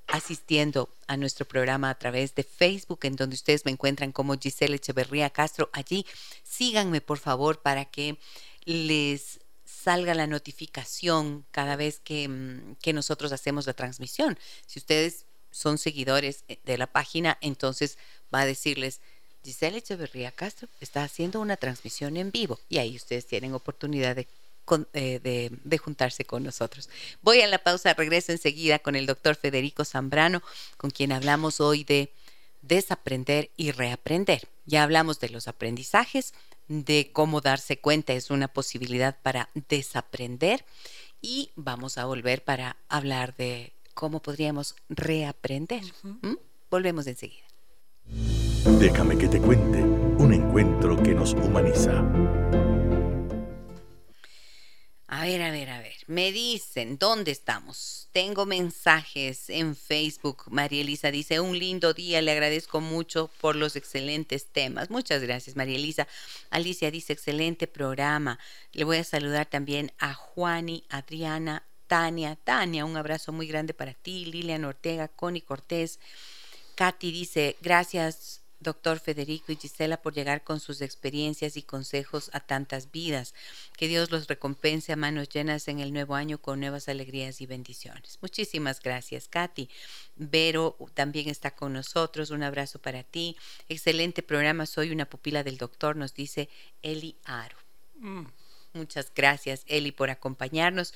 asistiendo a nuestro programa a través de Facebook, en donde ustedes me encuentran como Giselle Echeverría Castro. Allí síganme, por favor, para que les salga la notificación cada vez que, mm, que nosotros hacemos la transmisión. Si ustedes son seguidores eh, de la página, entonces va a decirles, Giselle Echeverría Castro está haciendo una transmisión en vivo y ahí ustedes tienen oportunidad de eh, de, juntarse con nosotros. Voy a la pausa, regreso enseguida con el doctor Federico Zambrano, con quien hablamos hoy de desaprender y reaprender. Ya hablamos de los aprendizajes, de cómo darse cuenta es una posibilidad para desaprender y vamos a volver para hablar de cómo podríamos reaprender. ¿Mm? Volvemos enseguida. Déjame que te cuente un encuentro que nos humaniza. A ver, a ver, a ver. Me dicen, ¿dónde estamos? Tengo mensajes en Facebook. María Elisa dice, un lindo día, le agradezco mucho por los excelentes temas. Muchas gracias, María Elisa. Alicia dice, excelente programa. Le voy a saludar también a Juani, Adriana, Tania. Tania, un abrazo muy grande para ti. Lilian Ortega, Connie Cortés. Katy dice, gracias doctor Federico y Gisela, por llegar con sus experiencias y consejos a tantas vidas. Que Dios los recompense a manos llenas en el nuevo año con nuevas alegrías y bendiciones. Muchísimas gracias, Katy. Vero también está con nosotros. Un abrazo para ti. Excelente programa. Soy una pupila del doctor, nos dice Eli Aro. Mm. Muchas gracias, Eli, por acompañarnos.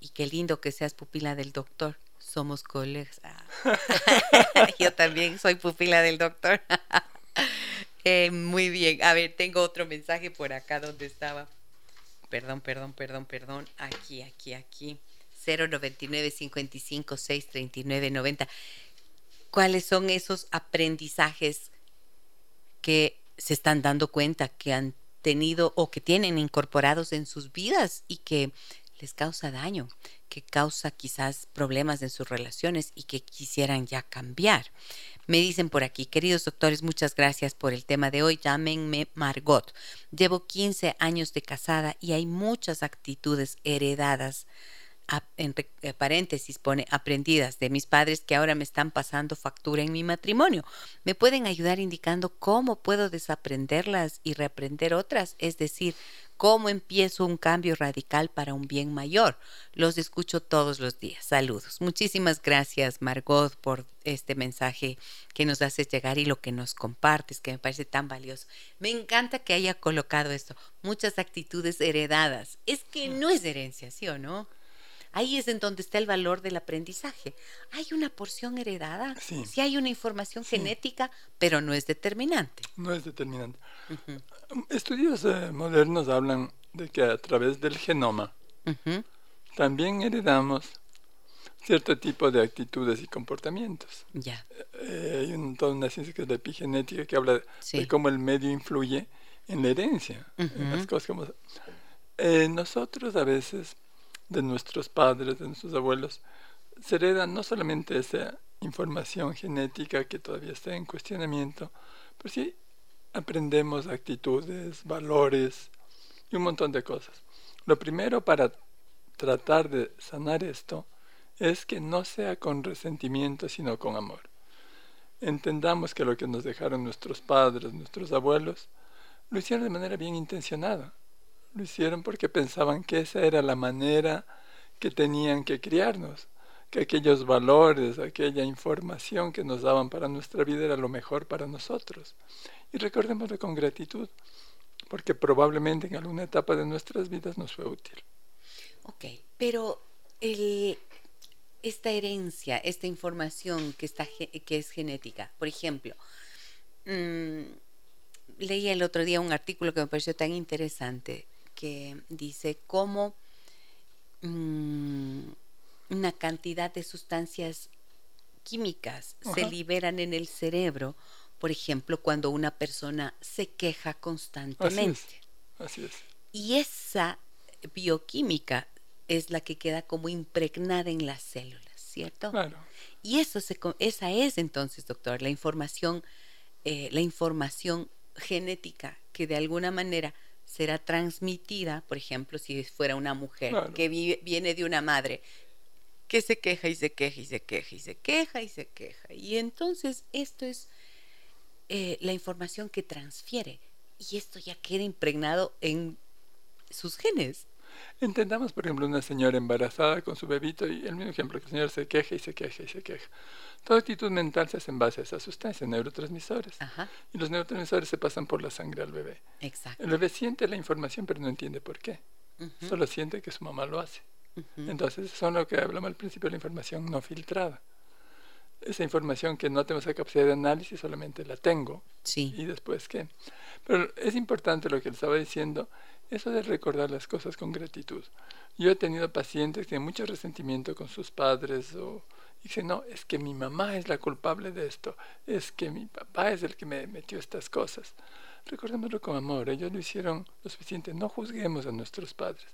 Y qué lindo que seas pupila del doctor somos colegas. Ah. Yo también soy pupila del doctor. Eh, muy bien. A ver, tengo otro mensaje por acá donde estaba. Perdón, perdón, perdón, perdón. Aquí, aquí, aquí. 099 55 639 90. ¿Cuáles son esos aprendizajes que se están dando cuenta que han tenido o que tienen incorporados en sus vidas y que les causa daño, que causa quizás problemas en sus relaciones y que quisieran ya cambiar. Me dicen por aquí, queridos doctores, muchas gracias por el tema de hoy. Llámenme Margot. Llevo 15 años de casada y hay muchas actitudes heredadas en eh, paréntesis pone aprendidas de mis padres que ahora me están pasando factura en mi matrimonio. ¿Me pueden ayudar indicando cómo puedo desaprenderlas y reaprender otras? Es decir, ¿Cómo empiezo un cambio radical para un bien mayor? Los escucho todos los días. Saludos. Muchísimas gracias, Margot, por este mensaje que nos haces llegar y lo que nos compartes, que me parece tan valioso. Me encanta que haya colocado esto. Muchas actitudes heredadas. Es que no es herencia, ¿sí o no? Ahí es en donde está el valor del aprendizaje. Hay una porción heredada, sí, hay una información genética, pero no es determinante. No es determinante. Estudios eh, modernos hablan de que a través del genoma también heredamos cierto tipo de actitudes y comportamientos. Ya. Eh, hay toda una ciencia que es la epigenética que habla de cómo el medio influye en la herencia, en las cosas como... Eh, nosotros a veces de nuestros padres, de nuestros abuelos, se hereda no solamente esa información genética que todavía está en cuestionamiento, pero sí aprendemos actitudes, valores y un montón de cosas. Lo primero para tratar de sanar esto es que no sea con resentimiento, sino con amor. Entendamos que lo que nos dejaron nuestros padres, nuestros abuelos, lo hicieron de manera bien intencionada. Lo hicieron porque pensaban que esa era la manera que tenían que criarnos, que aquellos valores, aquella información que nos daban para nuestra vida era lo mejor para nosotros. Y recordémoslo con gratitud, porque probablemente en alguna etapa de nuestras vidas nos fue útil. Ok, pero esta herencia, esta información que, está, que es genética, por ejemplo, mm, leí el otro día un artículo que me pareció tan interesante que dice cómo mm, una cantidad de sustancias químicas se liberan en el cerebro, por ejemplo, cuando una persona se queja constantemente. Así es. Y esa bioquímica es la que queda como impregnada en las células, ¿cierto? Claro. Y eso se, esa es entonces, doctor, la información, eh, la información genética que de alguna manera será transmitida, por ejemplo, si fuera una mujer que viene de una madre que se queja y se queja y se queja y se queja y se queja. Y entonces esto es eh, la información que transfiere y esto ya queda impregnado en sus genes. Entendamos, por ejemplo, una señora embarazada con su bebito y el mismo ejemplo, que el señor se queja y se queja y se queja. Toda actitud mental se hace en base a esa sustancia, neurotransmisores. Y los neurotransmisores se pasan por la sangre al bebé. Exacto. El bebé siente la información pero no entiende por qué. solo siente que su mamá lo hace. Entonces, son lo que hablamos al principio de la información no filtrada. Esa información que no tengo esa capacidad de análisis, solamente la tengo. Sí. ¿Y después qué? Pero es importante lo que él estaba diciendo, eso de recordar las cosas con gratitud. Yo he tenido pacientes que tienen mucho resentimiento con sus padres o dicen, no, es que mi mamá es la culpable de esto, es que mi papá es el que me metió estas cosas. Recordémoslo con amor, ellos lo hicieron lo suficiente. No juzguemos a nuestros padres,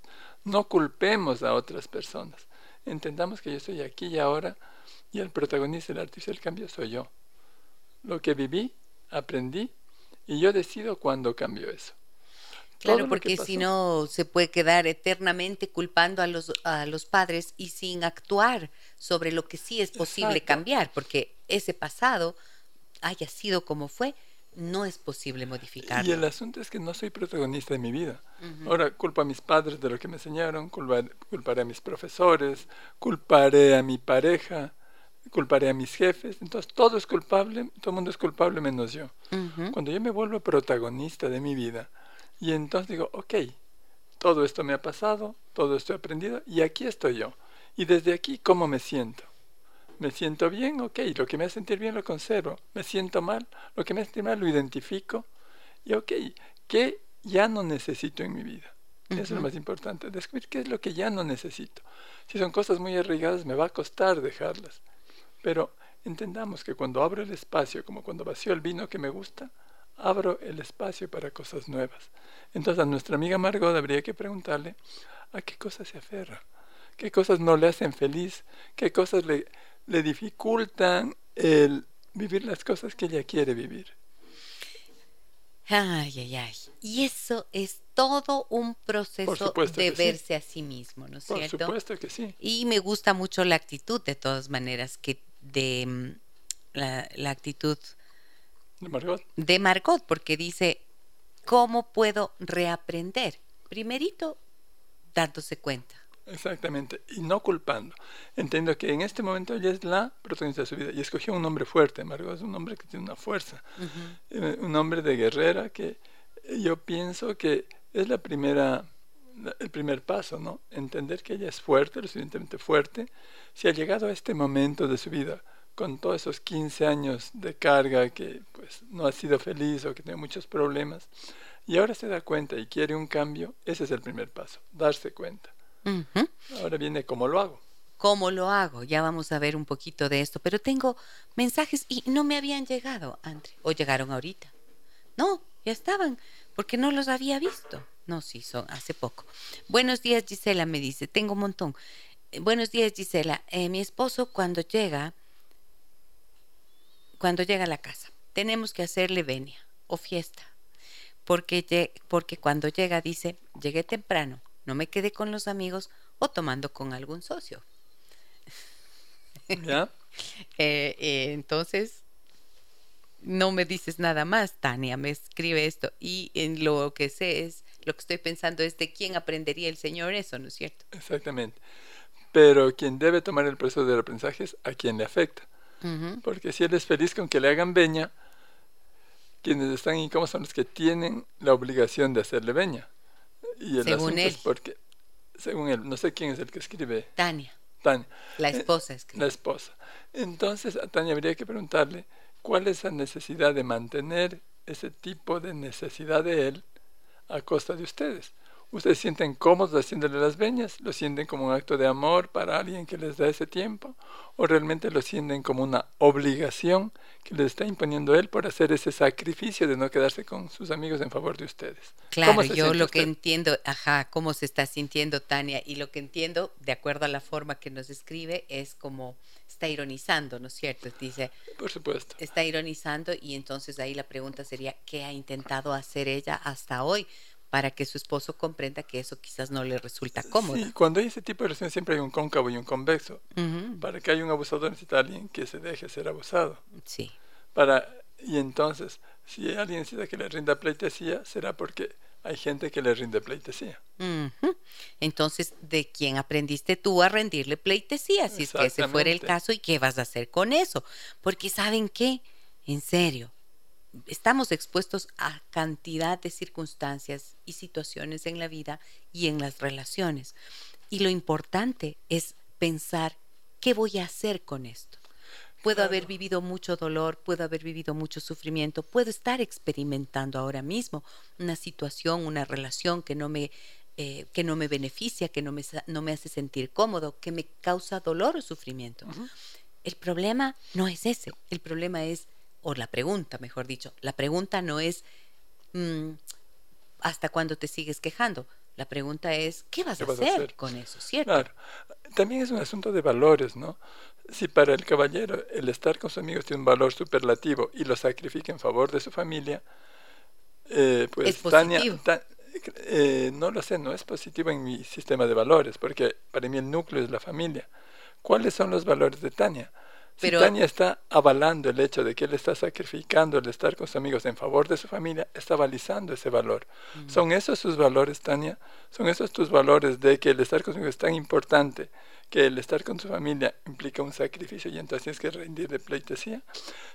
no culpemos a otras personas. Entendamos que yo estoy aquí y ahora y el protagonista del artista del cambio soy yo. Lo que viví, aprendí y yo decido cuándo cambio eso. Claro, porque si no se puede quedar eternamente culpando a los, a los padres y sin actuar sobre lo que sí es posible cambiar, porque ese pasado haya sido como fue, no es posible modificarlo. Y el asunto es que no soy protagonista de mi vida. Ahora culpo a mis padres de lo que me enseñaron, culparé a mis profesores, culparé a mi pareja, culparé a mis jefes. Entonces todo es culpable, todo el mundo es culpable menos yo. Cuando yo me vuelvo protagonista de mi vida y entonces digo, ok, todo esto me ha pasado, todo esto he aprendido y aquí estoy yo. Y desde aquí, ¿cómo me siento? Me siento bien, ok, lo que me hace sentir bien lo conservo. Me siento mal, lo que me hace sentir mal lo identifico. Y ok, ¿qué ya no necesito en mi vida? Eso es lo más importante, descubrir qué es lo que ya no necesito. Si son cosas muy arraigadas, me va a costar dejarlas. Pero entendamos que cuando abro el espacio, como cuando vacío el vino que me gusta, abro el espacio para cosas nuevas. Entonces a nuestra amiga Margot habría que preguntarle a qué cosas se aferra, qué cosas no le hacen feliz, qué cosas le, le dificultan el vivir las cosas que ella quiere vivir. Ay, ay, ay. Y eso es todo un proceso de verse a sí mismo, ¿no es cierto? Por supuesto que sí. Y me gusta mucho la actitud, de todas maneras, que de mm, la, la actitud de Margot. De Margot, porque dice, ¿cómo puedo reaprender? Primerito, dándose cuenta. Exactamente, y no culpando. Entiendo que en este momento ella es la protagonista de su vida y escogió un hombre fuerte. Margot es un hombre que tiene una fuerza, eh, un hombre de guerrera que yo pienso que es la primera, el primer paso, ¿no? Entender que ella es fuerte, lo suficientemente fuerte. Si ha llegado a este momento de su vida con todos esos 15 años de carga que pues no ha sido feliz o que tiene muchos problemas y ahora se da cuenta y quiere un cambio, ese es el primer paso, darse cuenta. Ahora viene cómo lo hago. ¿Cómo lo hago? Ya vamos a ver un poquito de esto, pero tengo mensajes y no me habían llegado, Andre, o llegaron ahorita. No, ya estaban, porque no los había visto. No, sí, son hace poco. Buenos días, Gisela, me dice, tengo un montón. Eh, buenos días, Gisela. Eh, mi esposo cuando llega, cuando llega a la casa, tenemos que hacerle venia o fiesta, porque, porque cuando llega dice, llegué temprano, no me quedé con los amigos o tomando con algún socio. ¿Ya? Eh, eh, entonces, no me dices nada más, Tania me escribe esto y en lo que sé es, lo que estoy pensando es de quién aprendería el Señor eso, ¿no es cierto? Exactamente. Pero quien debe tomar el proceso del aprendizaje es a quien le afecta. Porque si él es feliz con que le hagan veña, quienes están incómodos son los que tienen la obligación de hacerle veña. Y el según él. es porque, según él, no sé quién es el que escribe. Tania. Tania. La eh, esposa escribe. La esposa. Entonces a Tania habría que preguntarle cuál es la necesidad de mantener ese tipo de necesidad de él a costa de ustedes. ¿Ustedes sienten cómodos haciéndole las veñas? ¿Lo sienten como un acto de amor para alguien que les da ese tiempo? ¿O realmente lo sienten como una obligación que les está imponiendo él por hacer ese sacrificio de no quedarse con sus amigos en favor de ustedes? Claro, yo lo que entiendo, ajá, cómo se está sintiendo Tania y lo que entiendo, de acuerdo a la forma que nos escribe, es como está ironizando, ¿no es cierto? Dice, por supuesto. Está ironizando y entonces ahí la pregunta sería, ¿qué ha intentado hacer ella hasta hoy? Para que su esposo comprenda que eso quizás no le resulta cómodo. Sí, cuando hay ese tipo de relaciones siempre hay un cóncavo y un convexo. Para que haya un abusador necesita alguien que se deje ser abusado. Sí. Para, y entonces, si alguien necesita que le rinda pleitesía, será porque hay gente que le rinde pleitesía. Entonces, ¿de quién aprendiste tú a rendirle pleitesía? Si es que ese fuera el caso, ¿y qué vas a hacer con eso? Porque ¿saben qué? En serio, estamos expuestos a cantidad de circunstancias y situaciones en la vida y en las relaciones. Y lo importante es pensar, ¿qué voy a hacer con esto? Puedo haber vivido mucho dolor, puedo haber vivido mucho sufrimiento, puedo estar experimentando ahora mismo una situación, una relación que no me, eh, que no me beneficia, que no me, no me hace sentir cómodo, que me causa dolor o sufrimiento. El problema no es ese, el problema es o la pregunta, mejor dicho, la pregunta no es mm, hasta cuándo te sigues quejando. La pregunta es, ¿qué vas, a, hacer con eso? ¿Cierto? Claro. También es un asunto de valores, ¿no? Si para el caballero el estar con sus amigos tiene un valor superlativo y lo sacrifica en favor de su familia, eh, pues Tania, eh, no lo sé, no es positivo en mi sistema de valores, porque para mí el núcleo es la familia. ¿Cuáles son los valores de Tania? Pero, si Tania está avalando el hecho de que él está sacrificando el estar con sus amigos en favor de su familia, está balizando ese valor. Mm. ¿Son esos sus valores, Tania? ¿Son esos tus valores de que el estar con sus amigos es tan importante que el estar con su familia implica un sacrificio y entonces tienes que rendir de pleitesía?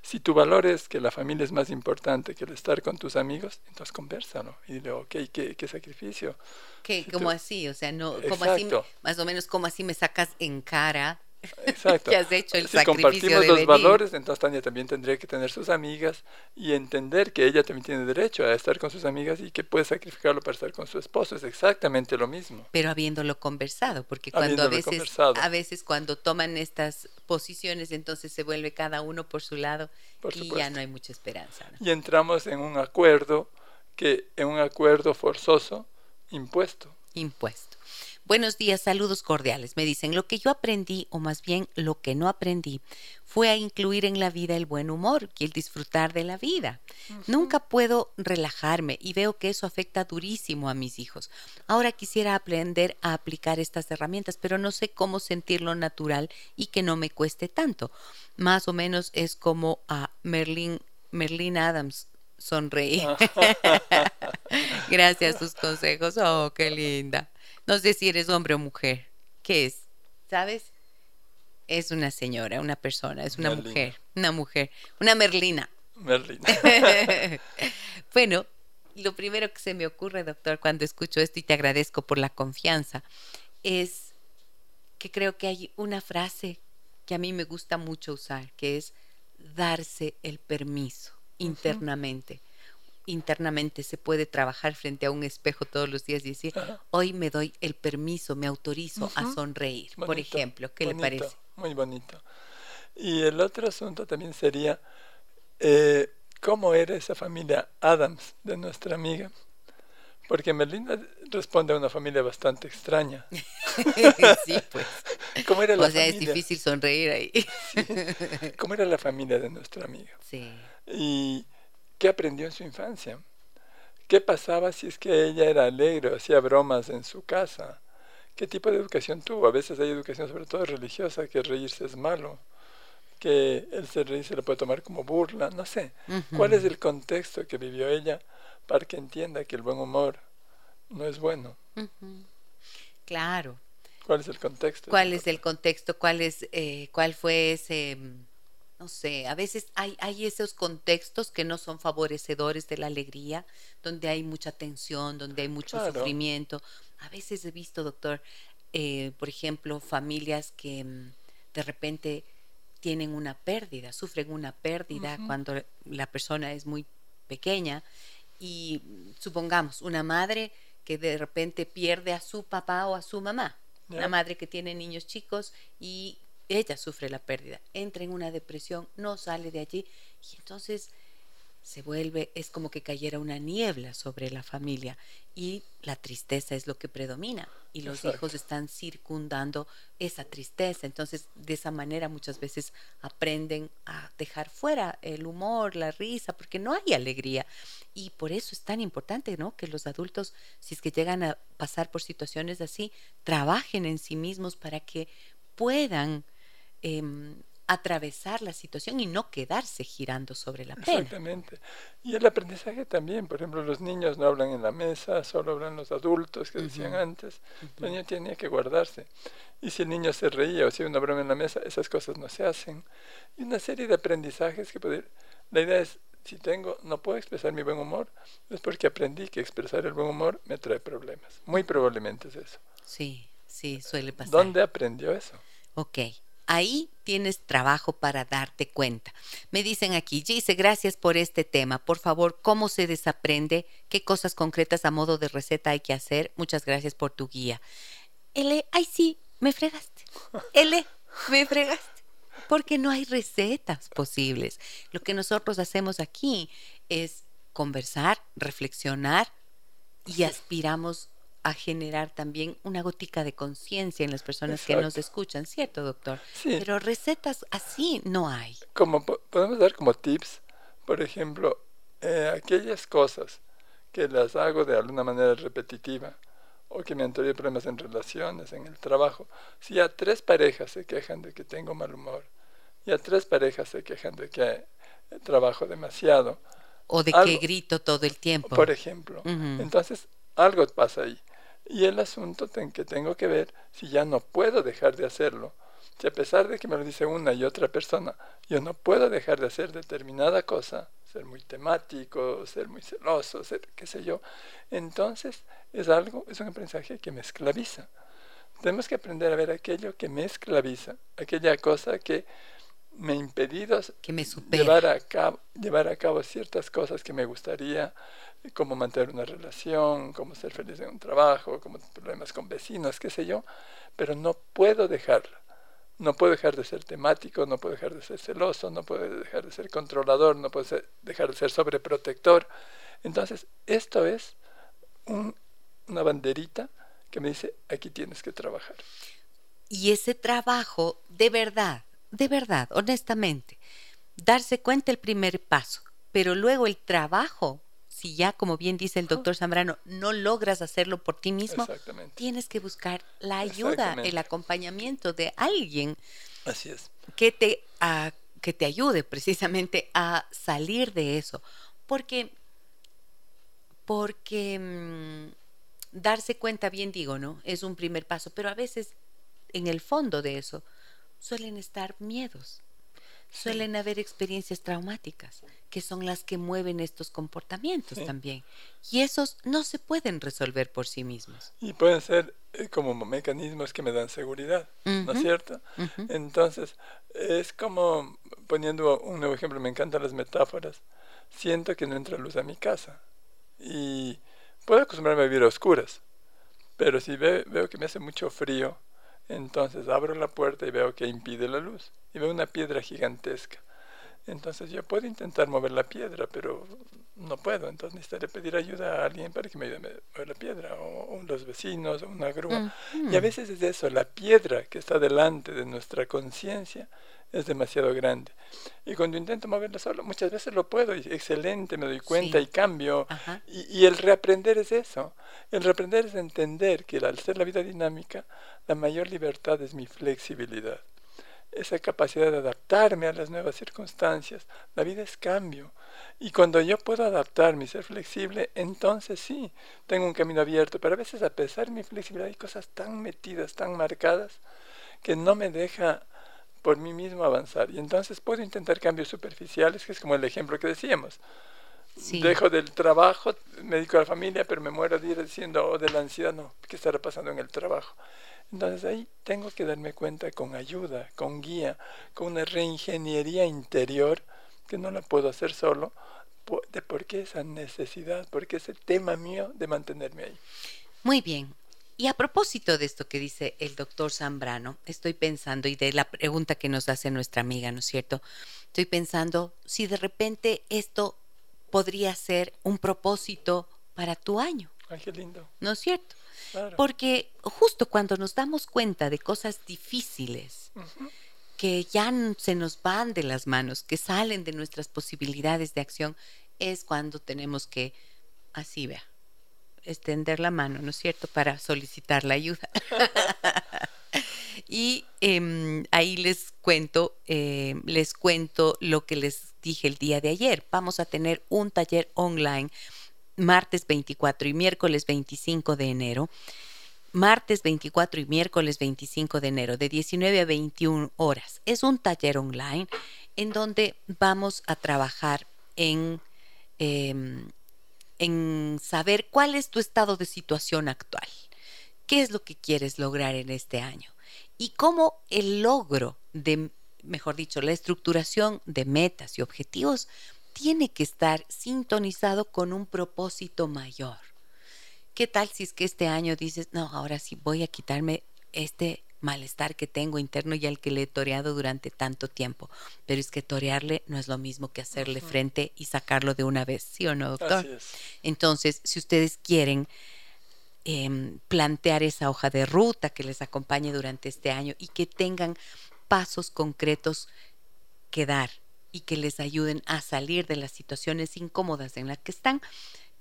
Si tu valor es que la familia es más importante que el estar con tus amigos, entonces conversalo y dile, ok, ¿qué, qué sacrificio? ¿Qué, ¿Cómo así? O sea, no, ¿cómo así, más o menos, ¿cómo así me sacas en cara Exacto. si compartimos los valores, entonces Tania también tendría que tener sus amigas y entender que ella también tiene derecho a estar con sus amigas y que puede sacrificarlo para estar con su esposo. Es exactamente lo mismo. Pero habiéndolo conversado, porque cuando a veces, a veces cuando toman estas posiciones, entonces se vuelve cada uno por su lado y ya no hay mucha esperanza. Y entramos en un acuerdo que en un acuerdo forzoso impuesto. Impuesto. Buenos días, saludos cordiales. Me dicen, lo que yo aprendí, o más bien lo que no aprendí, fue a incluir en la vida el buen humor y el disfrutar de la vida. Nunca puedo relajarme y veo que eso afecta durísimo a mis hijos. Ahora quisiera aprender a aplicar estas herramientas, pero no sé cómo sentirlo natural y que no me cueste tanto. Más o menos es como a Merlin, Merlin Adams sonreí. Gracias a sus consejos. Oh, qué linda. No sé si eres hombre o mujer. ¿Qué es? ¿Sabes? Es una señora, una persona, es una mujer, una mujer, una merlina. Merlina. bueno, lo primero que se me ocurre, doctor, cuando escucho esto y te agradezco por la confianza, es que creo que hay una frase que a mí me gusta mucho usar, que es darse el permiso internamente internamente se puede trabajar frente a un espejo todos los días y decir, hoy me doy el permiso, me autorizo a sonreír, por ejemplo. ¿Qué le parece? Muy bonito. Y el otro asunto también sería, eh, ¿cómo era esa familia Adams de nuestra amiga? Porque Melinda responde a una familia bastante extraña. sí, pues. ¿Cómo era la o sea, es difícil sonreír ahí. ¿Cómo era la familia de nuestra amiga? Sí. Y ¿Qué aprendió en su infancia? ¿Qué pasaba si es que ella era alegre o hacía bromas en su casa? ¿Qué tipo de educación tuvo? A veces hay educación sobre todo religiosa, que reírse es malo, que el ser reír se lo puede tomar como burla, no sé. ¿Cuál es el contexto que vivió ella para que entienda que el buen humor no es bueno? Claro. ¿Cuál es el contexto? ¿Cuál es el contexto? ¿Cuál, es, eh, cuál fue ese mm, no sé, a veces hay, hay esos contextos que no son favorecedores de la alegría, donde hay mucha tensión, donde hay mucho sufrimiento. A veces he visto, doctor, eh, por ejemplo, familias que mm, de repente tienen una pérdida, sufren una pérdida cuando la persona es muy pequeña y mm, supongamos una madre que de repente pierde a su papá o a su mamá, una madre que tiene niños chicos y ella sufre la pérdida, entra en una depresión, no sale de allí y entonces se vuelve, es como que cayera una niebla sobre la familia y la tristeza es lo que predomina y los hijos están circundando esa tristeza. Entonces, de esa manera muchas veces aprenden a dejar fuera el humor, la risa, porque no hay alegría. Y por eso es tan importante, ¿no? Que los adultos, si es que llegan a pasar por situaciones así, trabajen en sí mismos para que puedan Em, atravesar la situación y no quedarse girando sobre la pena. Exactamente. Y el aprendizaje también, por ejemplo, los niños no hablan en la mesa, solo hablan los adultos que decían antes. El niño tenía que guardarse. Y si el niño se reía o hacía una broma en la mesa, esas cosas no se hacen. Y una serie de aprendizajes que poder... La idea es si tengo, no puedo expresar mi buen humor, es porque aprendí que expresar el buen humor me trae problemas. Muy probablemente es eso. Sí, sí, suele pasar. ¿Dónde aprendió eso? Ok, ahí tienes trabajo para darte cuenta. Me dicen aquí, Gise, gracias por este tema. Por favor, ¿cómo se desaprende? ¿Qué cosas concretas a modo de receta hay que hacer? Muchas gracias por tu guía. L, ay sí, me fregaste. L, me fregaste. Porque no hay recetas posibles. Lo que nosotros hacemos aquí es conversar, reflexionar y aspiramos a generar también una gotica de conciencia en las personas que nos escuchan, ¿cierto, doctor? Sí. Pero recetas así no hay. Como podemos dar como tips, por ejemplo, eh, aquellas cosas que las hago de alguna manera repetitiva o que me han traído problemas en relaciones, en el trabajo. Si a tres parejas se quejan de que tengo mal humor y a tres parejas se quejan de que trabajo demasiado. O de que grito todo el tiempo. Por ejemplo. Entonces, algo pasa ahí. Y el asunto en que tengo que ver si ya no puedo dejar de hacerlo. Si a pesar de que me lo dice una y otra persona, yo no puedo dejar de hacer determinada cosa, ser muy temático, ser muy celoso, ser qué sé yo, entonces es algo, es un aprendizaje que me esclaviza. Tenemos que aprender a ver aquello que me esclaviza, aquella cosa que me ha impedido que me llevar, a cabo, llevar a cabo ciertas cosas que me gustaría, como mantener una relación, como ser feliz en un trabajo, como problemas con vecinos, qué sé yo, pero no puedo dejarla. No puedo dejar de ser temático, no puedo dejar de ser celoso, no puedo dejar de ser controlador, no puedo dejar de ser sobreprotector. Entonces, esto es una banderita que me dice, aquí tienes que trabajar. Y ese trabajo, de verdad, de verdad, honestamente, darse cuenta el primer paso, pero luego el trabajo si ya, como bien dice el doctor Zambrano, no logras hacerlo por ti mismo, tienes que buscar la ayuda, el acompañamiento de alguien Así es. que te, que te ayude precisamente a salir de eso. Porque, porque mm, darse cuenta, bien digo, ¿no? Es un primer paso, pero a veces en el fondo de eso suelen estar miedos suelen haber experiencias traumáticas, que son las que mueven estos comportamientos también. Y esos no se pueden resolver por sí mismos. Y pueden ser eh, como mecanismos que me dan seguridad, ¿no es cierto? Entonces, es como, poniendo un nuevo ejemplo, me encantan las metáforas, siento que no entra luz a mi casa. Y puedo acostumbrarme a vivir a oscuras, pero si veo que me hace mucho frío, entonces abro la puerta y veo que impide la luz. Y veo una piedra gigantesca. Entonces yo puedo intentar mover la piedra, pero no puedo. Entonces necesitaré pedir ayuda a alguien para que me ayude a mover la piedra, o, los vecinos, o una grúa. Y a veces es eso, la piedra que está delante de nuestra conciencia es demasiado grande. Y cuando intento moverla solo, muchas veces lo puedo, y excelente, me doy cuenta y cambio. Y, y, el reaprender es eso. El reaprender es entender que al ser la vida dinámica, la mayor libertad es mi flexibilidad esa capacidad de adaptarme a las nuevas circunstancias. La vida es cambio. Y cuando yo puedo adaptarme y ser flexible, entonces sí, tengo un camino abierto. Pero a veces a pesar de mi flexibilidad hay cosas tan metidas, tan marcadas, que no me deja por mí mismo avanzar. Y entonces puedo intentar cambios superficiales, que es como el ejemplo que decíamos. Dejo del trabajo, me dedico a la familia, pero me muero de ir diciendo, oh, de la ansiedad, no, ¿qué estará pasando en el trabajo? Entonces ahí tengo que darme cuenta con ayuda, con guía, con una reingeniería interior que no la puedo hacer solo, de por qué esa necesidad, por qué ese tema mío de mantenerme ahí. Muy bien. Y a propósito de esto que dice el doctor Zambrano, estoy pensando, y de la pregunta que nos hace nuestra amiga, ¿no es cierto? Estoy pensando si de repente esto podría ser un propósito para tu año. Ay, qué lindo. ¿No es cierto? Porque justo cuando nos damos cuenta de cosas difíciles, que ya se nos van de las manos, que salen de nuestras posibilidades de acción, es cuando tenemos que, así vea, extender la mano, ¿no es cierto?, para solicitar la ayuda. y em, ahí les cuento, eh, les cuento lo que les dije el día de ayer. Vamos a tener un taller online martes 24 y miércoles 25 de enero. Martes 24 y miércoles 25 de enero, de 19 a 21 horas. Es un taller online en donde vamos a trabajar en, em, en saber cuál es tu estado de situación actual. ¿Qué es lo que quieres lograr en este año? Y cómo el logro de, mejor dicho, la estructuración de metas y objetivos tiene que estar sintonizado con un propósito mayor. ¿Qué tal si es que este año dices, no, ahora sí voy a quitarme este malestar que tengo interno y al que le he toreado durante tanto tiempo? Pero es que torearle no es lo mismo que hacerle frente y sacarlo de una vez, ¿sí o no, doctor? Entonces, si ustedes quieren em, plantear esa hoja de ruta que les acompañe durante este año y que tengan pasos concretos que dar y que les ayuden a salir de las situaciones incómodas en las que están,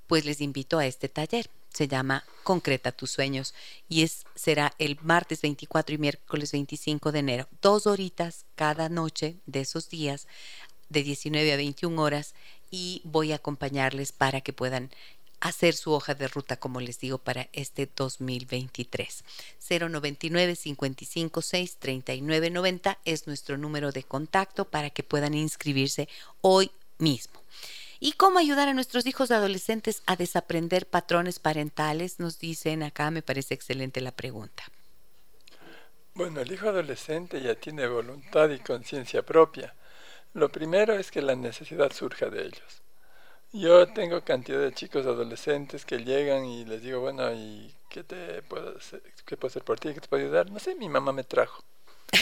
pues les invito a este taller se llama Concreta tus sueños y es, será el martes 24 y miércoles 25 de enero. Dos horitas cada noche de esos días, de 19 a 21 horas, y voy a acompañarles para que puedan hacer su hoja de ruta, como les digo, para este 2023. 099 556 3990 es nuestro número de contacto para que puedan inscribirse hoy mismo. ¿Y cómo ayudar a nuestros hijos adolescentes a desaprender patrones parentales? Nos dicen acá, me parece excelente la pregunta. Bueno, el hijo adolescente ya tiene voluntad y conciencia propia. Lo primero es que la necesidad surja de ellos. Yo tengo cantidad de chicos adolescentes que llegan y les digo, bueno, ¿y qué te puedo hacer, qué puedo hacer por ti? ¿Qué te puedo ayudar? No sé, mi mamá me trajo.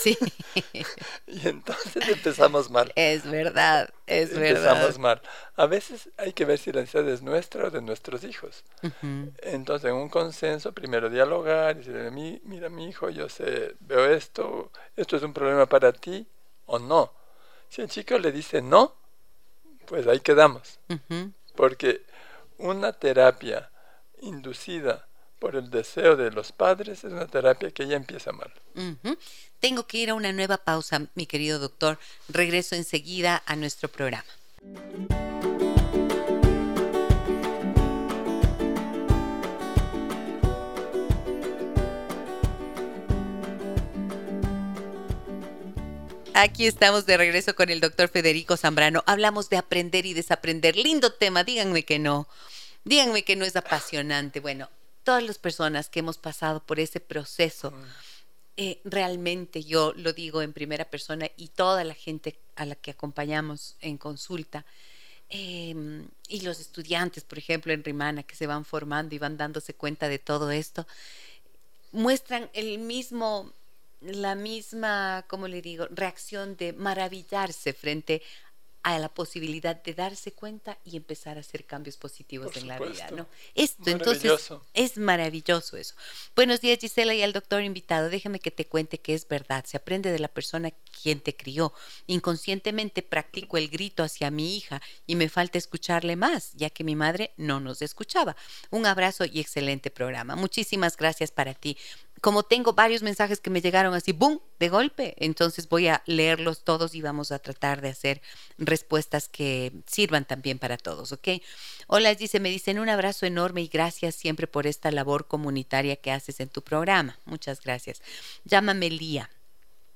Sí. y entonces empezamos mal. Es verdad, es verdad. Empezamos mal. A veces hay que ver si la necesidad es nuestra o de nuestros hijos. Entonces, en un consenso, primero dialogar y decirle, mira, mi hijo, yo sé, veo esto, esto es un problema para ti o no. Si el chico le dice no, pues ahí quedamos. Porque una terapia inducida por el deseo de los padres es una terapia que ya empieza mal. Tengo que ir a una nueva pausa, mi querido doctor. Regreso enseguida a nuestro programa. Aquí estamos de regreso con el doctor Federico Zambrano. Hablamos de aprender y desaprender. Lindo tema, díganme que no. Díganme que no es apasionante. Bueno, todas las personas que hemos pasado por ese proceso, eh, realmente yo lo digo en primera persona y toda la gente a la que acompañamos en consulta, em, y los estudiantes, por ejemplo, en Rimana, que se van formando y van dándose cuenta de todo esto, muestran el mismo, la misma, ¿cómo le digo?, reacción de maravillarse frente a la posibilidad de darse cuenta y empezar a hacer cambios positivos en la vida, ¿no? Esto, entonces, es maravilloso eso. Buenos días, Gisela, y al doctor invitado. Déjame que te cuente que es verdad. Se aprende de la persona quien te crió. Inconscientemente practico el grito hacia mi hija y me falta escucharle más, ya que mi madre no nos escuchaba. Un abrazo y excelente programa. Muchísimas gracias para ti como tengo varios mensajes que me llegaron así, ¡boom!, de golpe, entonces voy a leerlos todos y vamos a tratar de hacer respuestas que sirvan también para todos, ¿ok? Hola, dice, me dicen un abrazo enorme y gracias siempre por esta labor comunitaria que haces en tu programa. Muchas gracias. Llámame Lía.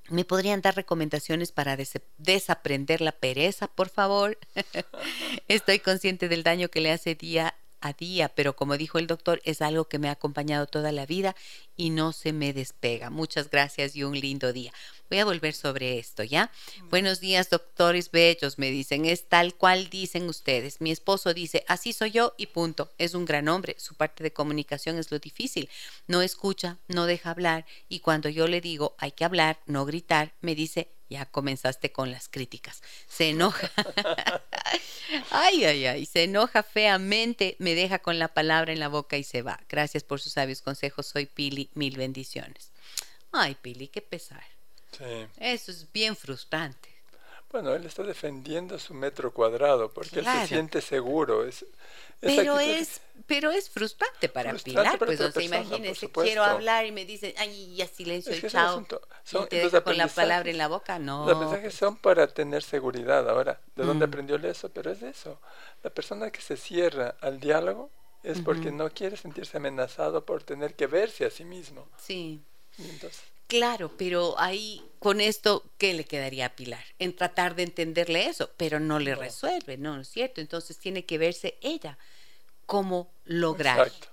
¿Me podrían dar recomendaciones para desaprender la pereza, por favor? Estoy consciente del daño que le hace día a día, pero como dijo el doctor, es algo que me ha acompañado toda la vida y no se me despega. Muchas gracias y un lindo día. Voy a volver sobre esto, ¿ya? Buenos días, doctores bellos, me dicen, es tal cual dicen ustedes. Mi esposo dice, así soy yo y punto. Es un gran hombre, su parte de comunicación es lo difícil. No escucha, no deja hablar y cuando yo le digo, hay que hablar, no gritar, me dice, ya comenzaste con las críticas. Se enoja. ay, ay, ay. Se enoja feamente, me deja con la palabra en la boca y se va. Gracias por sus sabios consejos. Soy Pili. Mil bendiciones. Ay, Pili, qué pesar. Sí. Eso es bien frustrante. Bueno, él está defendiendo su metro cuadrado porque él se siente seguro. Es, pero es, pero es frustrante para Pilar, pues, o sea, imagínese, quiero hablar y me dicen, ay, ya silencio y chao. Son, y te con la palabra en la boca, no. Los mensajes son para tener seguridad. Ahora, ¿de dónde mm. aprendió eso? Pero es eso. La persona que se cierra al diálogo es porque no quiere sentirse amenazado por tener que verse a sí mismo. Sí. Entonces, Claro, pero ahí con esto, ¿qué le quedaría a Pilar? En tratar de entenderle eso, pero no le resuelve, ¿no? ¿no es cierto? Entonces tiene que verse ella cómo lograr. Exacto.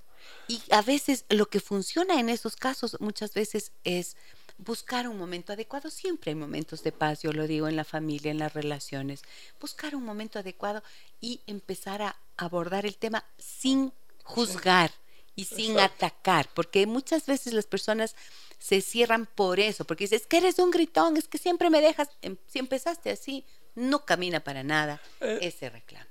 Y a veces lo que funciona en esos casos muchas veces es buscar un momento adecuado. Siempre hay momentos de paz, yo lo digo en la familia, en las relaciones. Buscar un momento adecuado y empezar a abordar el tema sin juzgar y sin atacar, porque muchas veces las personas se cierran por eso, porque dices, es que eres un gritón, es que siempre me dejas, em, si empezaste así, no camina para nada eh. ese reclamo.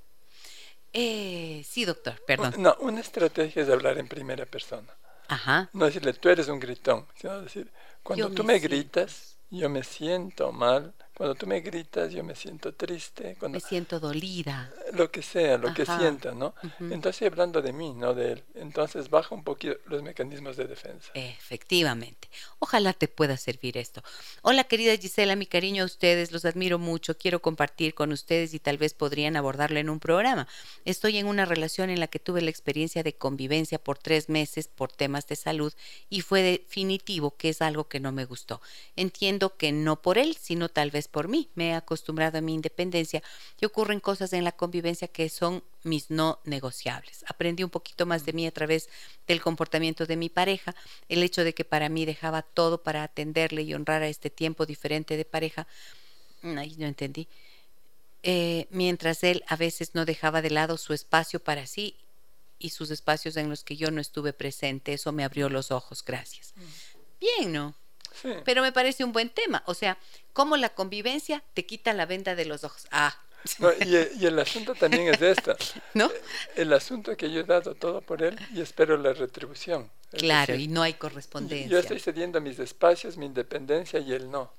Eh, sí, doctor, perdón. No, una estrategia es hablar en primera persona. Ajá. No decirle, tú eres un gritón, sino decir, cuando tú me gritas, yo me siento mal, cuando tú me gritas, yo me siento triste. Cuando, me siento dolida. Lo que sea, lo que sienta, ¿no? Entonces, hablando de mí, no de él. Entonces, baja un poquito los mecanismos de defensa. Efectivamente. Ojalá te pueda servir esto. Hola, querida Gisela, mi cariño a ustedes, los admiro mucho. Quiero compartir con ustedes y tal vez podrían abordarlo en un programa. Estoy en una relación en la que tuve la experiencia de convivencia por tres meses por temas de salud y fue definitivo que es algo que no me gustó. Entiendo que no por él, sino tal vez por mí. Me he acostumbrado a mi independencia y ocurren cosas en la convivencia que son mis no negociables. Aprendí un poquito más de mí a través del comportamiento de mi pareja, el hecho de que para mí dejaba todo para atenderle y honrar a este tiempo diferente de pareja. Ay, no entendí. Eh, mientras él a veces no dejaba de lado su espacio para sí y sus espacios en los que yo no estuve presente. Eso me abrió los ojos, gracias. Mm. Bien, ¿no? Pero me parece un buen tema. O sea, cómo la convivencia te quita la venda de los ojos. Ah. y, el asunto también es de esta. ¿No? Eh, el asunto que yo he dado todo por él y espero la retribución. claro, y no hay correspondencia. Yo estoy cediendo mis espacios, mi independencia y él no.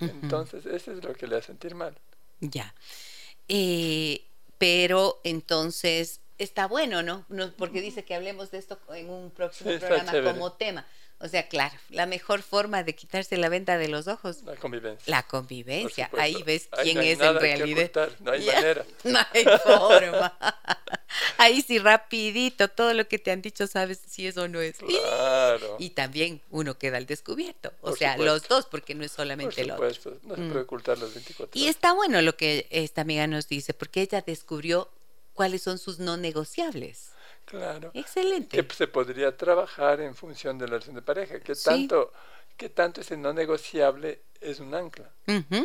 Entonces, eso es lo que le hace sentir mal. Ya. Eh, pero entonces está bueno, ¿no? ¿no? Porque dice que hablemos de esto en un próximo programa como tema. O sea, claro, la mejor forma de quitarse la venta de los ojos. La convivencia. La convivencia. Ahí ves quién es en realidad. No hay manera. No hay forma. Ahí sí, rapidito, todo lo que te han dicho sabes si eso no es. Claro. Y también uno queda al descubierto. O sea, los dos, porque no es solamente el otro. No se puede mm. ocultar los 24 Y está bueno lo que esta amiga nos dice, porque ella descubrió cuáles son sus no negociables. Claro. Excelente. Que se podría trabajar en función de la relación de pareja. Que tanto, que tanto ese no negociable es un ancla.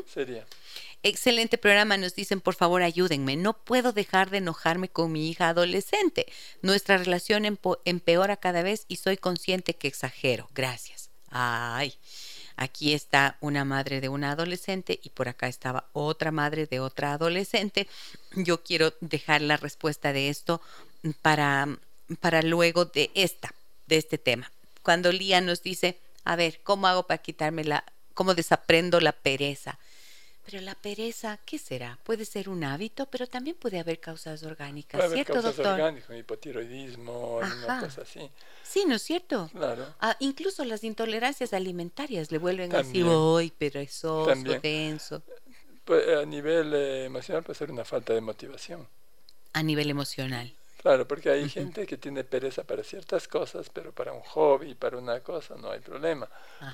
Sería. Excelente programa, nos dicen, por favor, ayúdenme. No puedo dejar de enojarme con mi hija adolescente. Nuestra relación empeora cada vez y soy consciente que exagero. Gracias. Ay, aquí está una madre de una adolescente y por acá estaba otra madre de otra adolescente. Yo quiero dejar la respuesta de esto para, para luego de esta, de este tema. Cuando Lía nos dice, a ver, ¿cómo hago para quitarme la, cómo desaprendo la pereza? Pero la pereza, ¿qué será? Puede ser un hábito, pero también puede haber causas orgánicas, puede ¿cierto, causas doctor? orgánicas, hipotiroidismo, una cosa así. Sí, ¿no es cierto? Claro. Ah, incluso las intolerancias alimentarias le vuelven así, ¡ay, perezoso, denso! Pues, a nivel eh, emocional puede ser una falta de motivación. A nivel emocional. Claro, porque hay gente que tiene pereza para ciertas cosas, pero para un hobby, para una cosa, no hay problema.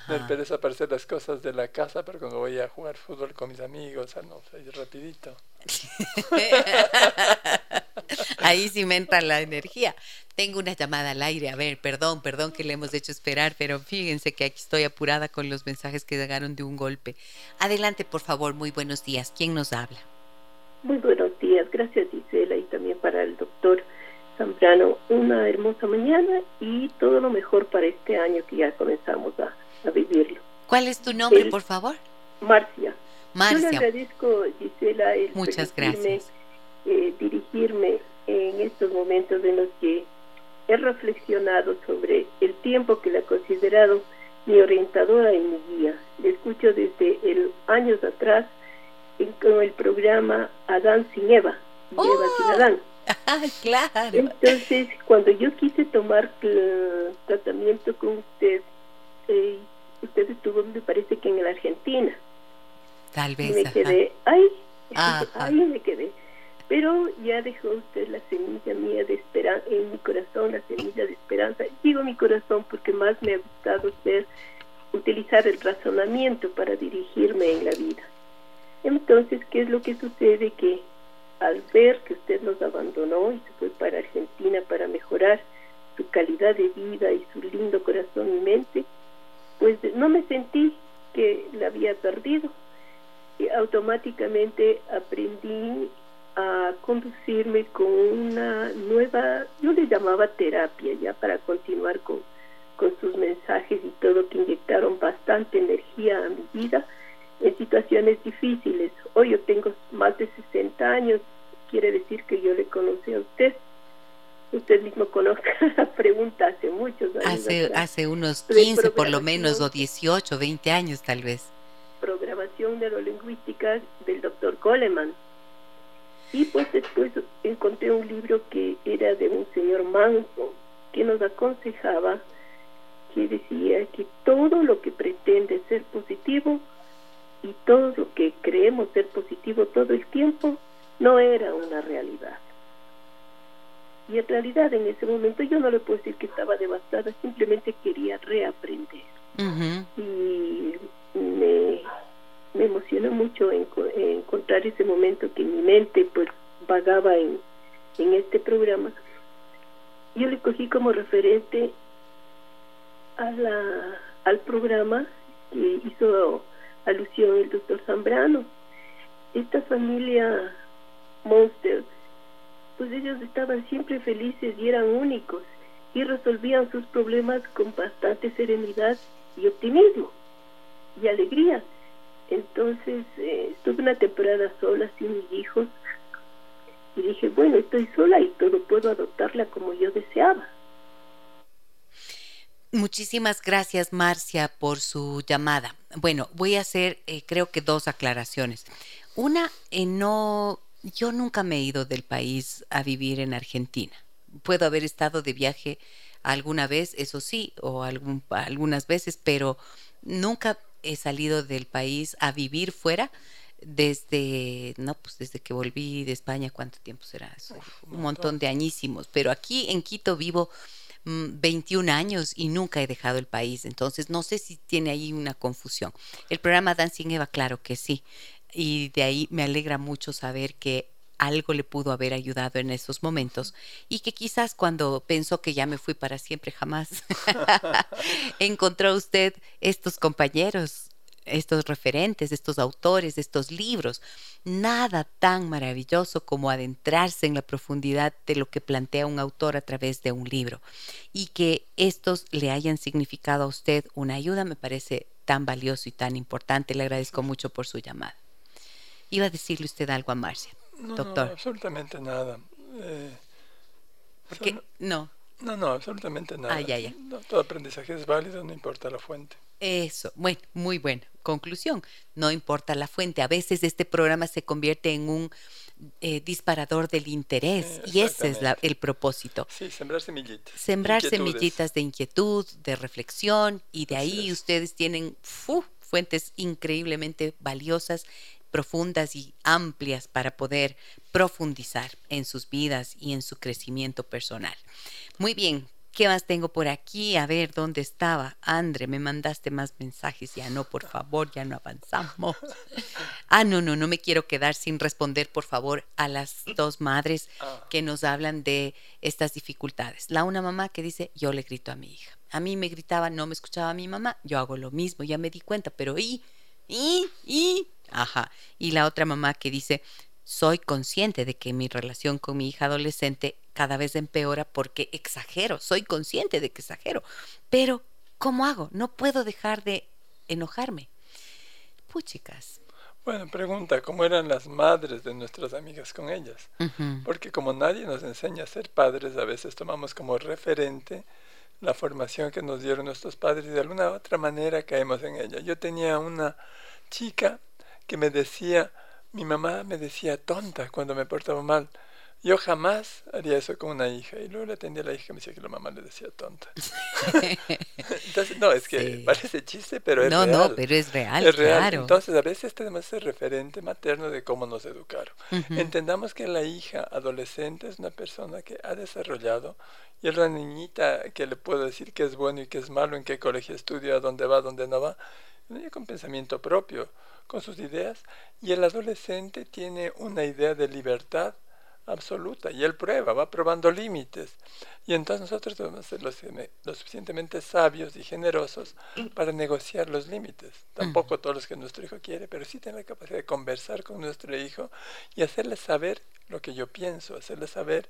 Tener pereza para hacer las cosas de la casa, pero cuando voy a jugar fútbol con mis amigos, ah, no, ahí rapidito. ahí sí me entra la energía. Tengo una llamada al aire, a ver, perdón, perdón que le hemos hecho esperar, pero fíjense que aquí estoy apurada con los mensajes que llegaron de un golpe. Adelante, por favor, muy buenos días. ¿Quién nos habla? Muy buenos días, gracias Gisela y también para el doctor Zambrano. Una hermosa mañana y todo lo mejor para este año que ya comenzamos a, vivirlo. ¿Cuál es tu nombre, por favor? Marcia. Marcia. Yo le agradezco, Gisela, el Muchas gracias. Eh, dirigirme en estos momentos en los que he reflexionado sobre el tiempo que le he considerado mi orientadora y mi guía. Le escucho desde el años atrás con el programa Adán sin Eva, Eva sin ¡Oh! Claro. Entonces, cuando yo quise tomar tratamiento con usted, eh, usted estuvo, me parece que en la Argentina. Tal vez. Y me quedé, ay, ahí me quedé. Pero ya dejó usted la semilla mía de esperanza, en mi corazón, la semilla de esperanza. Digo mi corazón porque más me ha gustado ser utilizar el razonamiento para dirigirme en la vida. Entonces, ¿qué es lo que sucede? Que al ver que usted nos abandonó y se fue para Argentina para mejorar su calidad de vida y su lindo corazón y mente, pues no me sentí que la había perdido. Y automáticamente aprendí a conducirme con una nueva, yo le llamaba terapia ya para continuar con, con sus mensajes y todo que inyectaron bastante energía a mi vida en situaciones difíciles. Hoy yo tengo más de 60 años, quiere decir que yo le conocí a usted. Usted mismo conoce la pregunta hace muchos años. Hace, hace unos 15 por lo menos, o 18, 20 años tal vez. Programación neurolingüística del doctor Coleman. Y pues después encontré un libro que era de un señor Manso, que nos aconsejaba, que decía que todo lo que pretende ser positivo y todo lo que creemos ser positivo todo el tiempo no era una realidad. Y en realidad en ese momento yo no le puedo decir que estaba devastada, simplemente quería reaprender. Y me, me emocionó mucho encontrar ese momento que mi mente pues vagaba en, en este programa. Yo le cogí como referente a la, al programa que hizo alusión el doctor Zambrano. Esta familia Monster, pues ellos estaban siempre felices y eran únicos y resolvían sus problemas con bastante serenidad y optimismo y alegría. Entonces eh, estuve una temporada sola sin mis hijos y dije, bueno, estoy sola y todo puedo adoptarla como yo deseaba. Muchísimas gracias, Marcia, por su llamada. Bueno, voy a hacer, eh, creo que dos aclaraciones. Una, eh, no, yo nunca me he ido del país a vivir en Argentina. Puedo haber estado de viaje alguna vez, eso sí, o algún, algunas veces, pero nunca he salido del país a vivir fuera desde, no, pues desde que volví de España, ¿cuánto tiempo será eso? un montón de añísimos, pero aquí en Quito vivo 21 mm, años y nunca he dejado el país, entonces no sé si tiene ahí una confusión. El programa Dancing Eva, claro que sí, y de ahí me alegra mucho saber que algo le pudo haber ayudado en esos momentos y que quizás cuando pensó que ya me fui para siempre jamás encontró usted estos compañeros estos referentes, estos autores, estos libros. Nada tan maravilloso como adentrarse en la profundidad de lo que plantea un autor a través de un libro. Y que estos le hayan significado a usted una ayuda me parece tan valioso y tan importante. Le agradezco mucho por su llamada. Iba a decirle usted algo a Marcia, doctor. No, absolutamente nada. Eh, no. No, no, absolutamente nada. Ah, ya, ya. todo aprendizaje es válido, no importa la fuente. Eso, bueno, muy bueno. Conclusión, no importa la fuente. A veces este programa se convierte en un eh, disparador del interés y ese es el propósito. Sí, sembrar semillitas. Sembrar semillitas de inquietud, de reflexión y de ahí ustedes tienen fuentes increíblemente valiosas profundas y amplias para poder profundizar en sus vidas y en su crecimiento personal. Muy bien, ¿Qué más tengo por aquí? A ver, ¿dónde estaba? Andre, me mandaste más mensajes. Ya no, por favor, ya no avanzamos. Ah, no, no, no me quiero quedar sin responder, por favor, a las dos madres ah. que nos hablan de estas dificultades. La una mamá que dice, yo le grito a mi hija. A mí me gritaba, no me escuchaba mi mamá, yo hago lo mismo, ya me di cuenta, pero y, y, y, ajá. Y la otra mamá que dice, soy consciente de que mi relación con mi hija adolescente cada vez empeora porque exagero, soy consciente de que exagero, pero ¿cómo hago? No puedo dejar de enojarme. Puchicas. Bueno, pregunta, ¿cómo eran las madres de nuestras amigas con ellas? Porque como nadie nos enseña a ser padres, a veces tomamos como referente la formación que nos dieron nuestros padres y de alguna otra manera caemos en ella. Yo tenía una chica que me decía, mi mamá me decía tonta cuando me portaba mal Yo jamás haría eso con una hija. Y luego le atendí a la hija y me decía que la mamá le decía tonta. Entonces, no, es que parece chiste, pero es real. No, no, pero es real, es real. Claro. Entonces, a veces tenemos ese referente materno de cómo nos educaron. Entendamos que la hija adolescente es una persona que ha desarrollado y es la niñita que le puedo decir que es bueno y que es malo, en qué colegio estudia, dónde va, dónde no va. Niña con pensamiento propio, con sus ideas. Y el adolescente tiene una idea de libertad absoluta y él prueba, va probando límites. Y entonces nosotros debemos ser lo, suficientemente sabios y generosos para negociar los límites. Tampoco todos los que nuestro hijo quiere, pero sí tener la capacidad de conversar con nuestro hijo y hacerle saber lo que yo pienso, hacerle saber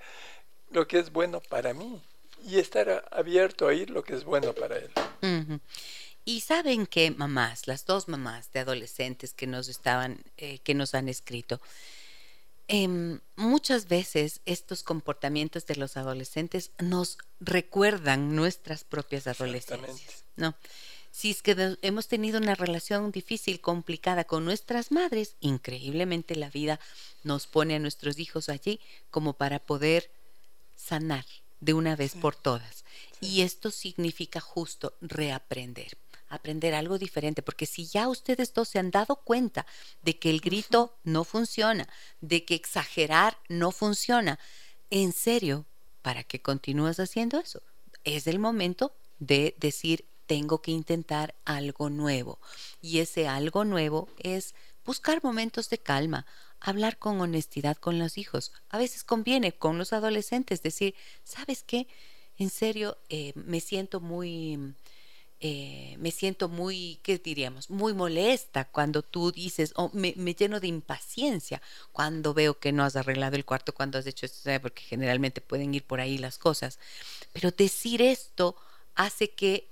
lo que es bueno para mí y estar abierto a oír lo que es bueno para él. Y saben que mamás, las dos mamás de adolescentes que nos estaban, eh, que nos han escrito, Em, muchas veces estos comportamientos de los adolescentes nos recuerdan nuestras propias adolescencias, ¿no? Si es que hemos tenido una relación difícil, complicada con nuestras madres, increíblemente la vida nos pone a nuestros hijos allí como para poder sanar de una vez por todas. Y esto significa justo reaprender aprender algo diferente, porque si ya ustedes dos se han dado cuenta de que el grito no funciona, de que exagerar no funciona, en serio, ¿para qué continúas haciendo eso? Es el momento de decir, tengo que intentar algo nuevo. Y ese algo nuevo es buscar momentos de calma, hablar con honestidad con los hijos. A veces conviene con los adolescentes decir, ¿sabes qué? En serio, eh, me siento muy eh, me siento muy, ¿qué diríamos? Muy molesta cuando tú dices, o me, lleno de impaciencia cuando veo que no has arreglado el cuarto, cuando has hecho esto, porque generalmente pueden ir por ahí las cosas. Pero decir esto hace que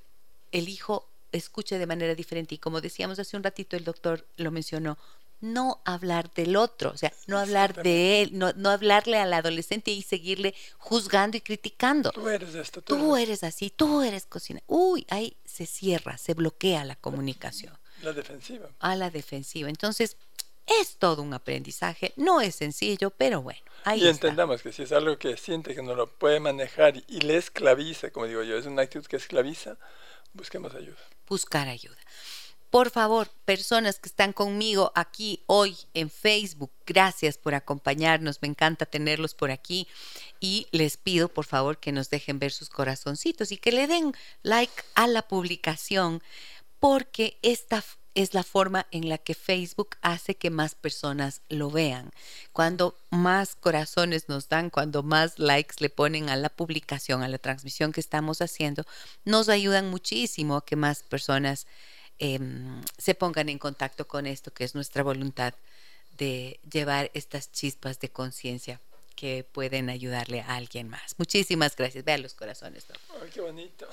el hijo escuche de manera diferente. Y como decíamos hace un ratito, el doctor lo mencionó, no hablar del otro, o sea, no hablar de él, no, no hablarle al adolescente y seguirle juzgando y criticando. Tú eres esto, tú, eres, así, tú eres cocina. Uy, ahí se cierra, se bloquea la comunicación. La defensiva. A la defensiva. Entonces, es todo un aprendizaje, no es sencillo, pero bueno. Ahí y entendamos que si es algo que siente que no lo puede manejar y le esclaviza, como digo yo, es una actitud que esclaviza, busquemos ayuda. Buscar ayuda. Por favor, personas que están conmigo aquí hoy en Facebook, gracias por acompañarnos, me encanta tenerlos por aquí y les pido por favor que nos dejen ver sus corazoncitos y que le den like a la publicación porque esta es la forma en la que Facebook hace que más personas lo vean. Cuando más corazones nos dan, cuando más likes le ponen a la publicación, a la transmisión que estamos haciendo, nos ayudan muchísimo a que más personas Em, se pongan en contacto con esto, que es nuestra voluntad de llevar estas chispas de conciencia que pueden ayudarle a alguien más. Muchísimas gracias. Vean los corazones. Ay, qué bonito.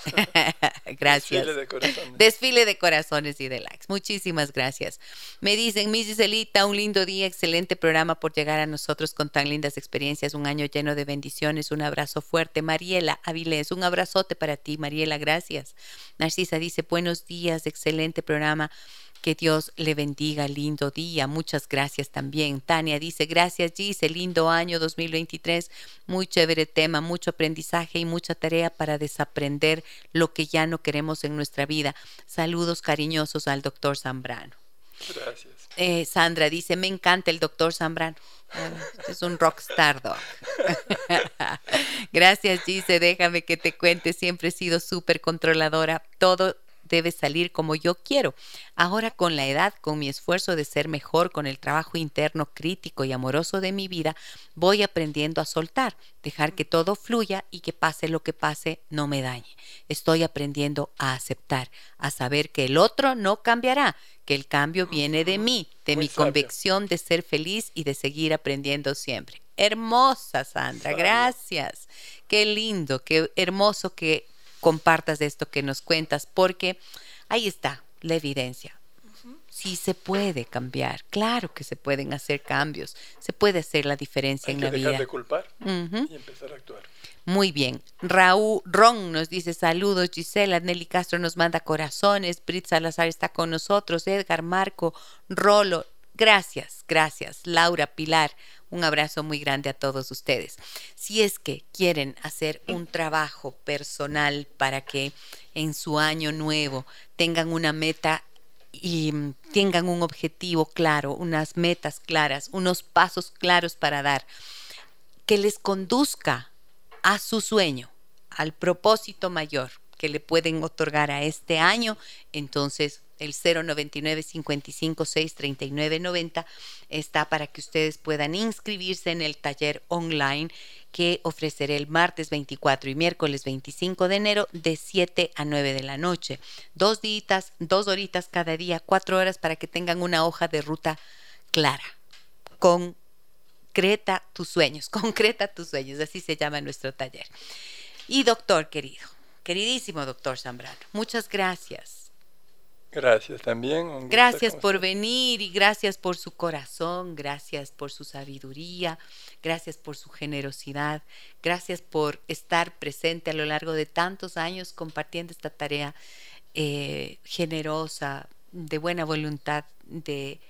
gracias. Desfile de corazones. Desfile de corazones y de likes. Muchísimas gracias. Me dicen, mi Giselita, un lindo día, excelente programa por llegar a nosotros con tan lindas experiencias. Un año lleno de bendiciones. Un abrazo fuerte. Mariela Avilés, un abrazote para ti, Mariela. Gracias. Narcisa dice, buenos días, excelente programa. Que Dios le bendiga, lindo día. Muchas gracias también. Tania dice, gracias Gise, lindo año 2023. Muy chévere tema, mucho aprendizaje y mucha tarea para desaprender lo que ya no queremos en nuestra vida. Saludos cariñosos al doctor Zambrano. Gracias. Eh, Sandra dice, me encanta el doctor Zambrano. es un rockstar dog. Gracias, Gise. Déjame que te cuente. Siempre he sido súper controladora. Todo debe salir como yo quiero. Ahora con la edad, con mi esfuerzo de ser mejor, con el trabajo interno crítico y amoroso de mi vida, voy aprendiendo a soltar, dejar que todo fluya y que pase lo que pase, no me dañe. Estoy aprendiendo a aceptar, a saber que el otro no cambiará, que el cambio viene de mí, de mi convicción de ser feliz y de seguir aprendiendo siempre. Hermosa Sandra, gracias. Qué lindo, qué hermoso que compartas de esto que nos cuentas, porque ahí está la evidencia. Sí se puede cambiar, claro que se pueden hacer cambios, se puede hacer la diferencia en la dejar vida. de culpar y empezar a actuar. Muy bien. Raúl Ron nos dice saludos, Gisela, Nelly Castro nos manda corazones, Brit Salazar está con nosotros, Edgar, Marco, Rolo, gracias, gracias, Laura, Pilar, Un abrazo muy grande a todos ustedes. Si es que quieren hacer un trabajo personal para que en su año nuevo tengan una meta y tengan un objetivo claro, unas metas claras, unos pasos claros para dar, que les conduzca a su sueño, al propósito mayor que le pueden otorgar a este año, entonces el 099 55 6 39 90 está para que ustedes puedan inscribirse en el taller online que ofreceré el martes 24 y miércoles 25 de enero de 7 a 9 de la noche. Dos días, dos horitas cada día, cuatro horas para que tengan una hoja de ruta clara. Concreta tus sueños, concreta tus sueños, así se llama nuestro taller. Y doctor querido, queridísimo doctor Zambrano, muchas gracias Gracias también. Gracias por venir y gracias por su corazón, gracias por su sabiduría, gracias por su generosidad, gracias por estar presente a lo largo de tantos años compartiendo esta tarea eh, generosa, de buena voluntad, de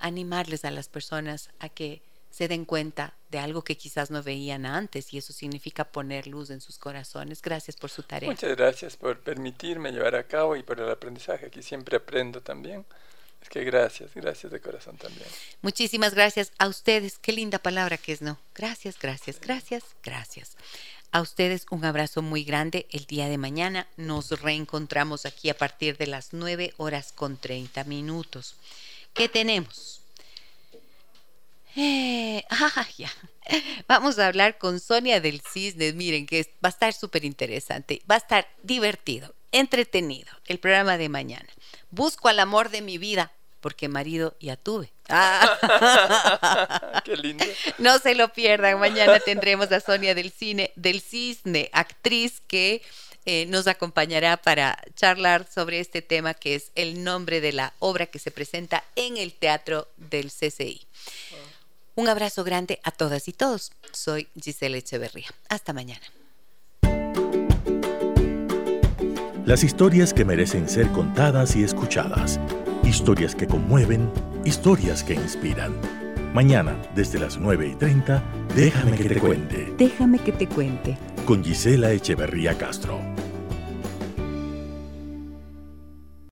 animarles a las personas a que se den cuenta de algo que quizás no veían antes y eso significa poner luz en sus corazones. Gracias por su tarea. Muchas gracias por permitirme llevar a cabo y por el aprendizaje. Aquí siempre aprendo también. Es que gracias, gracias de corazón también. Muchísimas gracias a ustedes. Qué linda palabra que es, ¿no? Gracias, gracias, gracias, gracias. A ustedes un abrazo muy grande. El día de mañana nos reencontramos aquí a partir de las 9 horas con 30 minutos. ¿Qué tenemos? Eh, ah, ya. Vamos a hablar con Sonia del Cisne. Miren que va a estar súper interesante. Va a estar divertido, entretenido. El programa de mañana. Busco al amor de mi vida porque marido ya tuve. Ah. Qué lindo. No se lo pierdan. Mañana tendremos a Sonia del Cine, del Cisne, actriz que eh, nos acompañará para charlar sobre este tema que es el nombre de la obra que se presenta en el Teatro del CCI. Un abrazo grande a todas y todos. Soy Giselle Echeverría. Hasta mañana. Las historias que merecen ser contadas y escuchadas. Historias que conmueven, historias que inspiran. Mañana, desde las 9 y 30, déjame que te cuente. Déjame que te cuente. Con Gisela Echeverría Castro.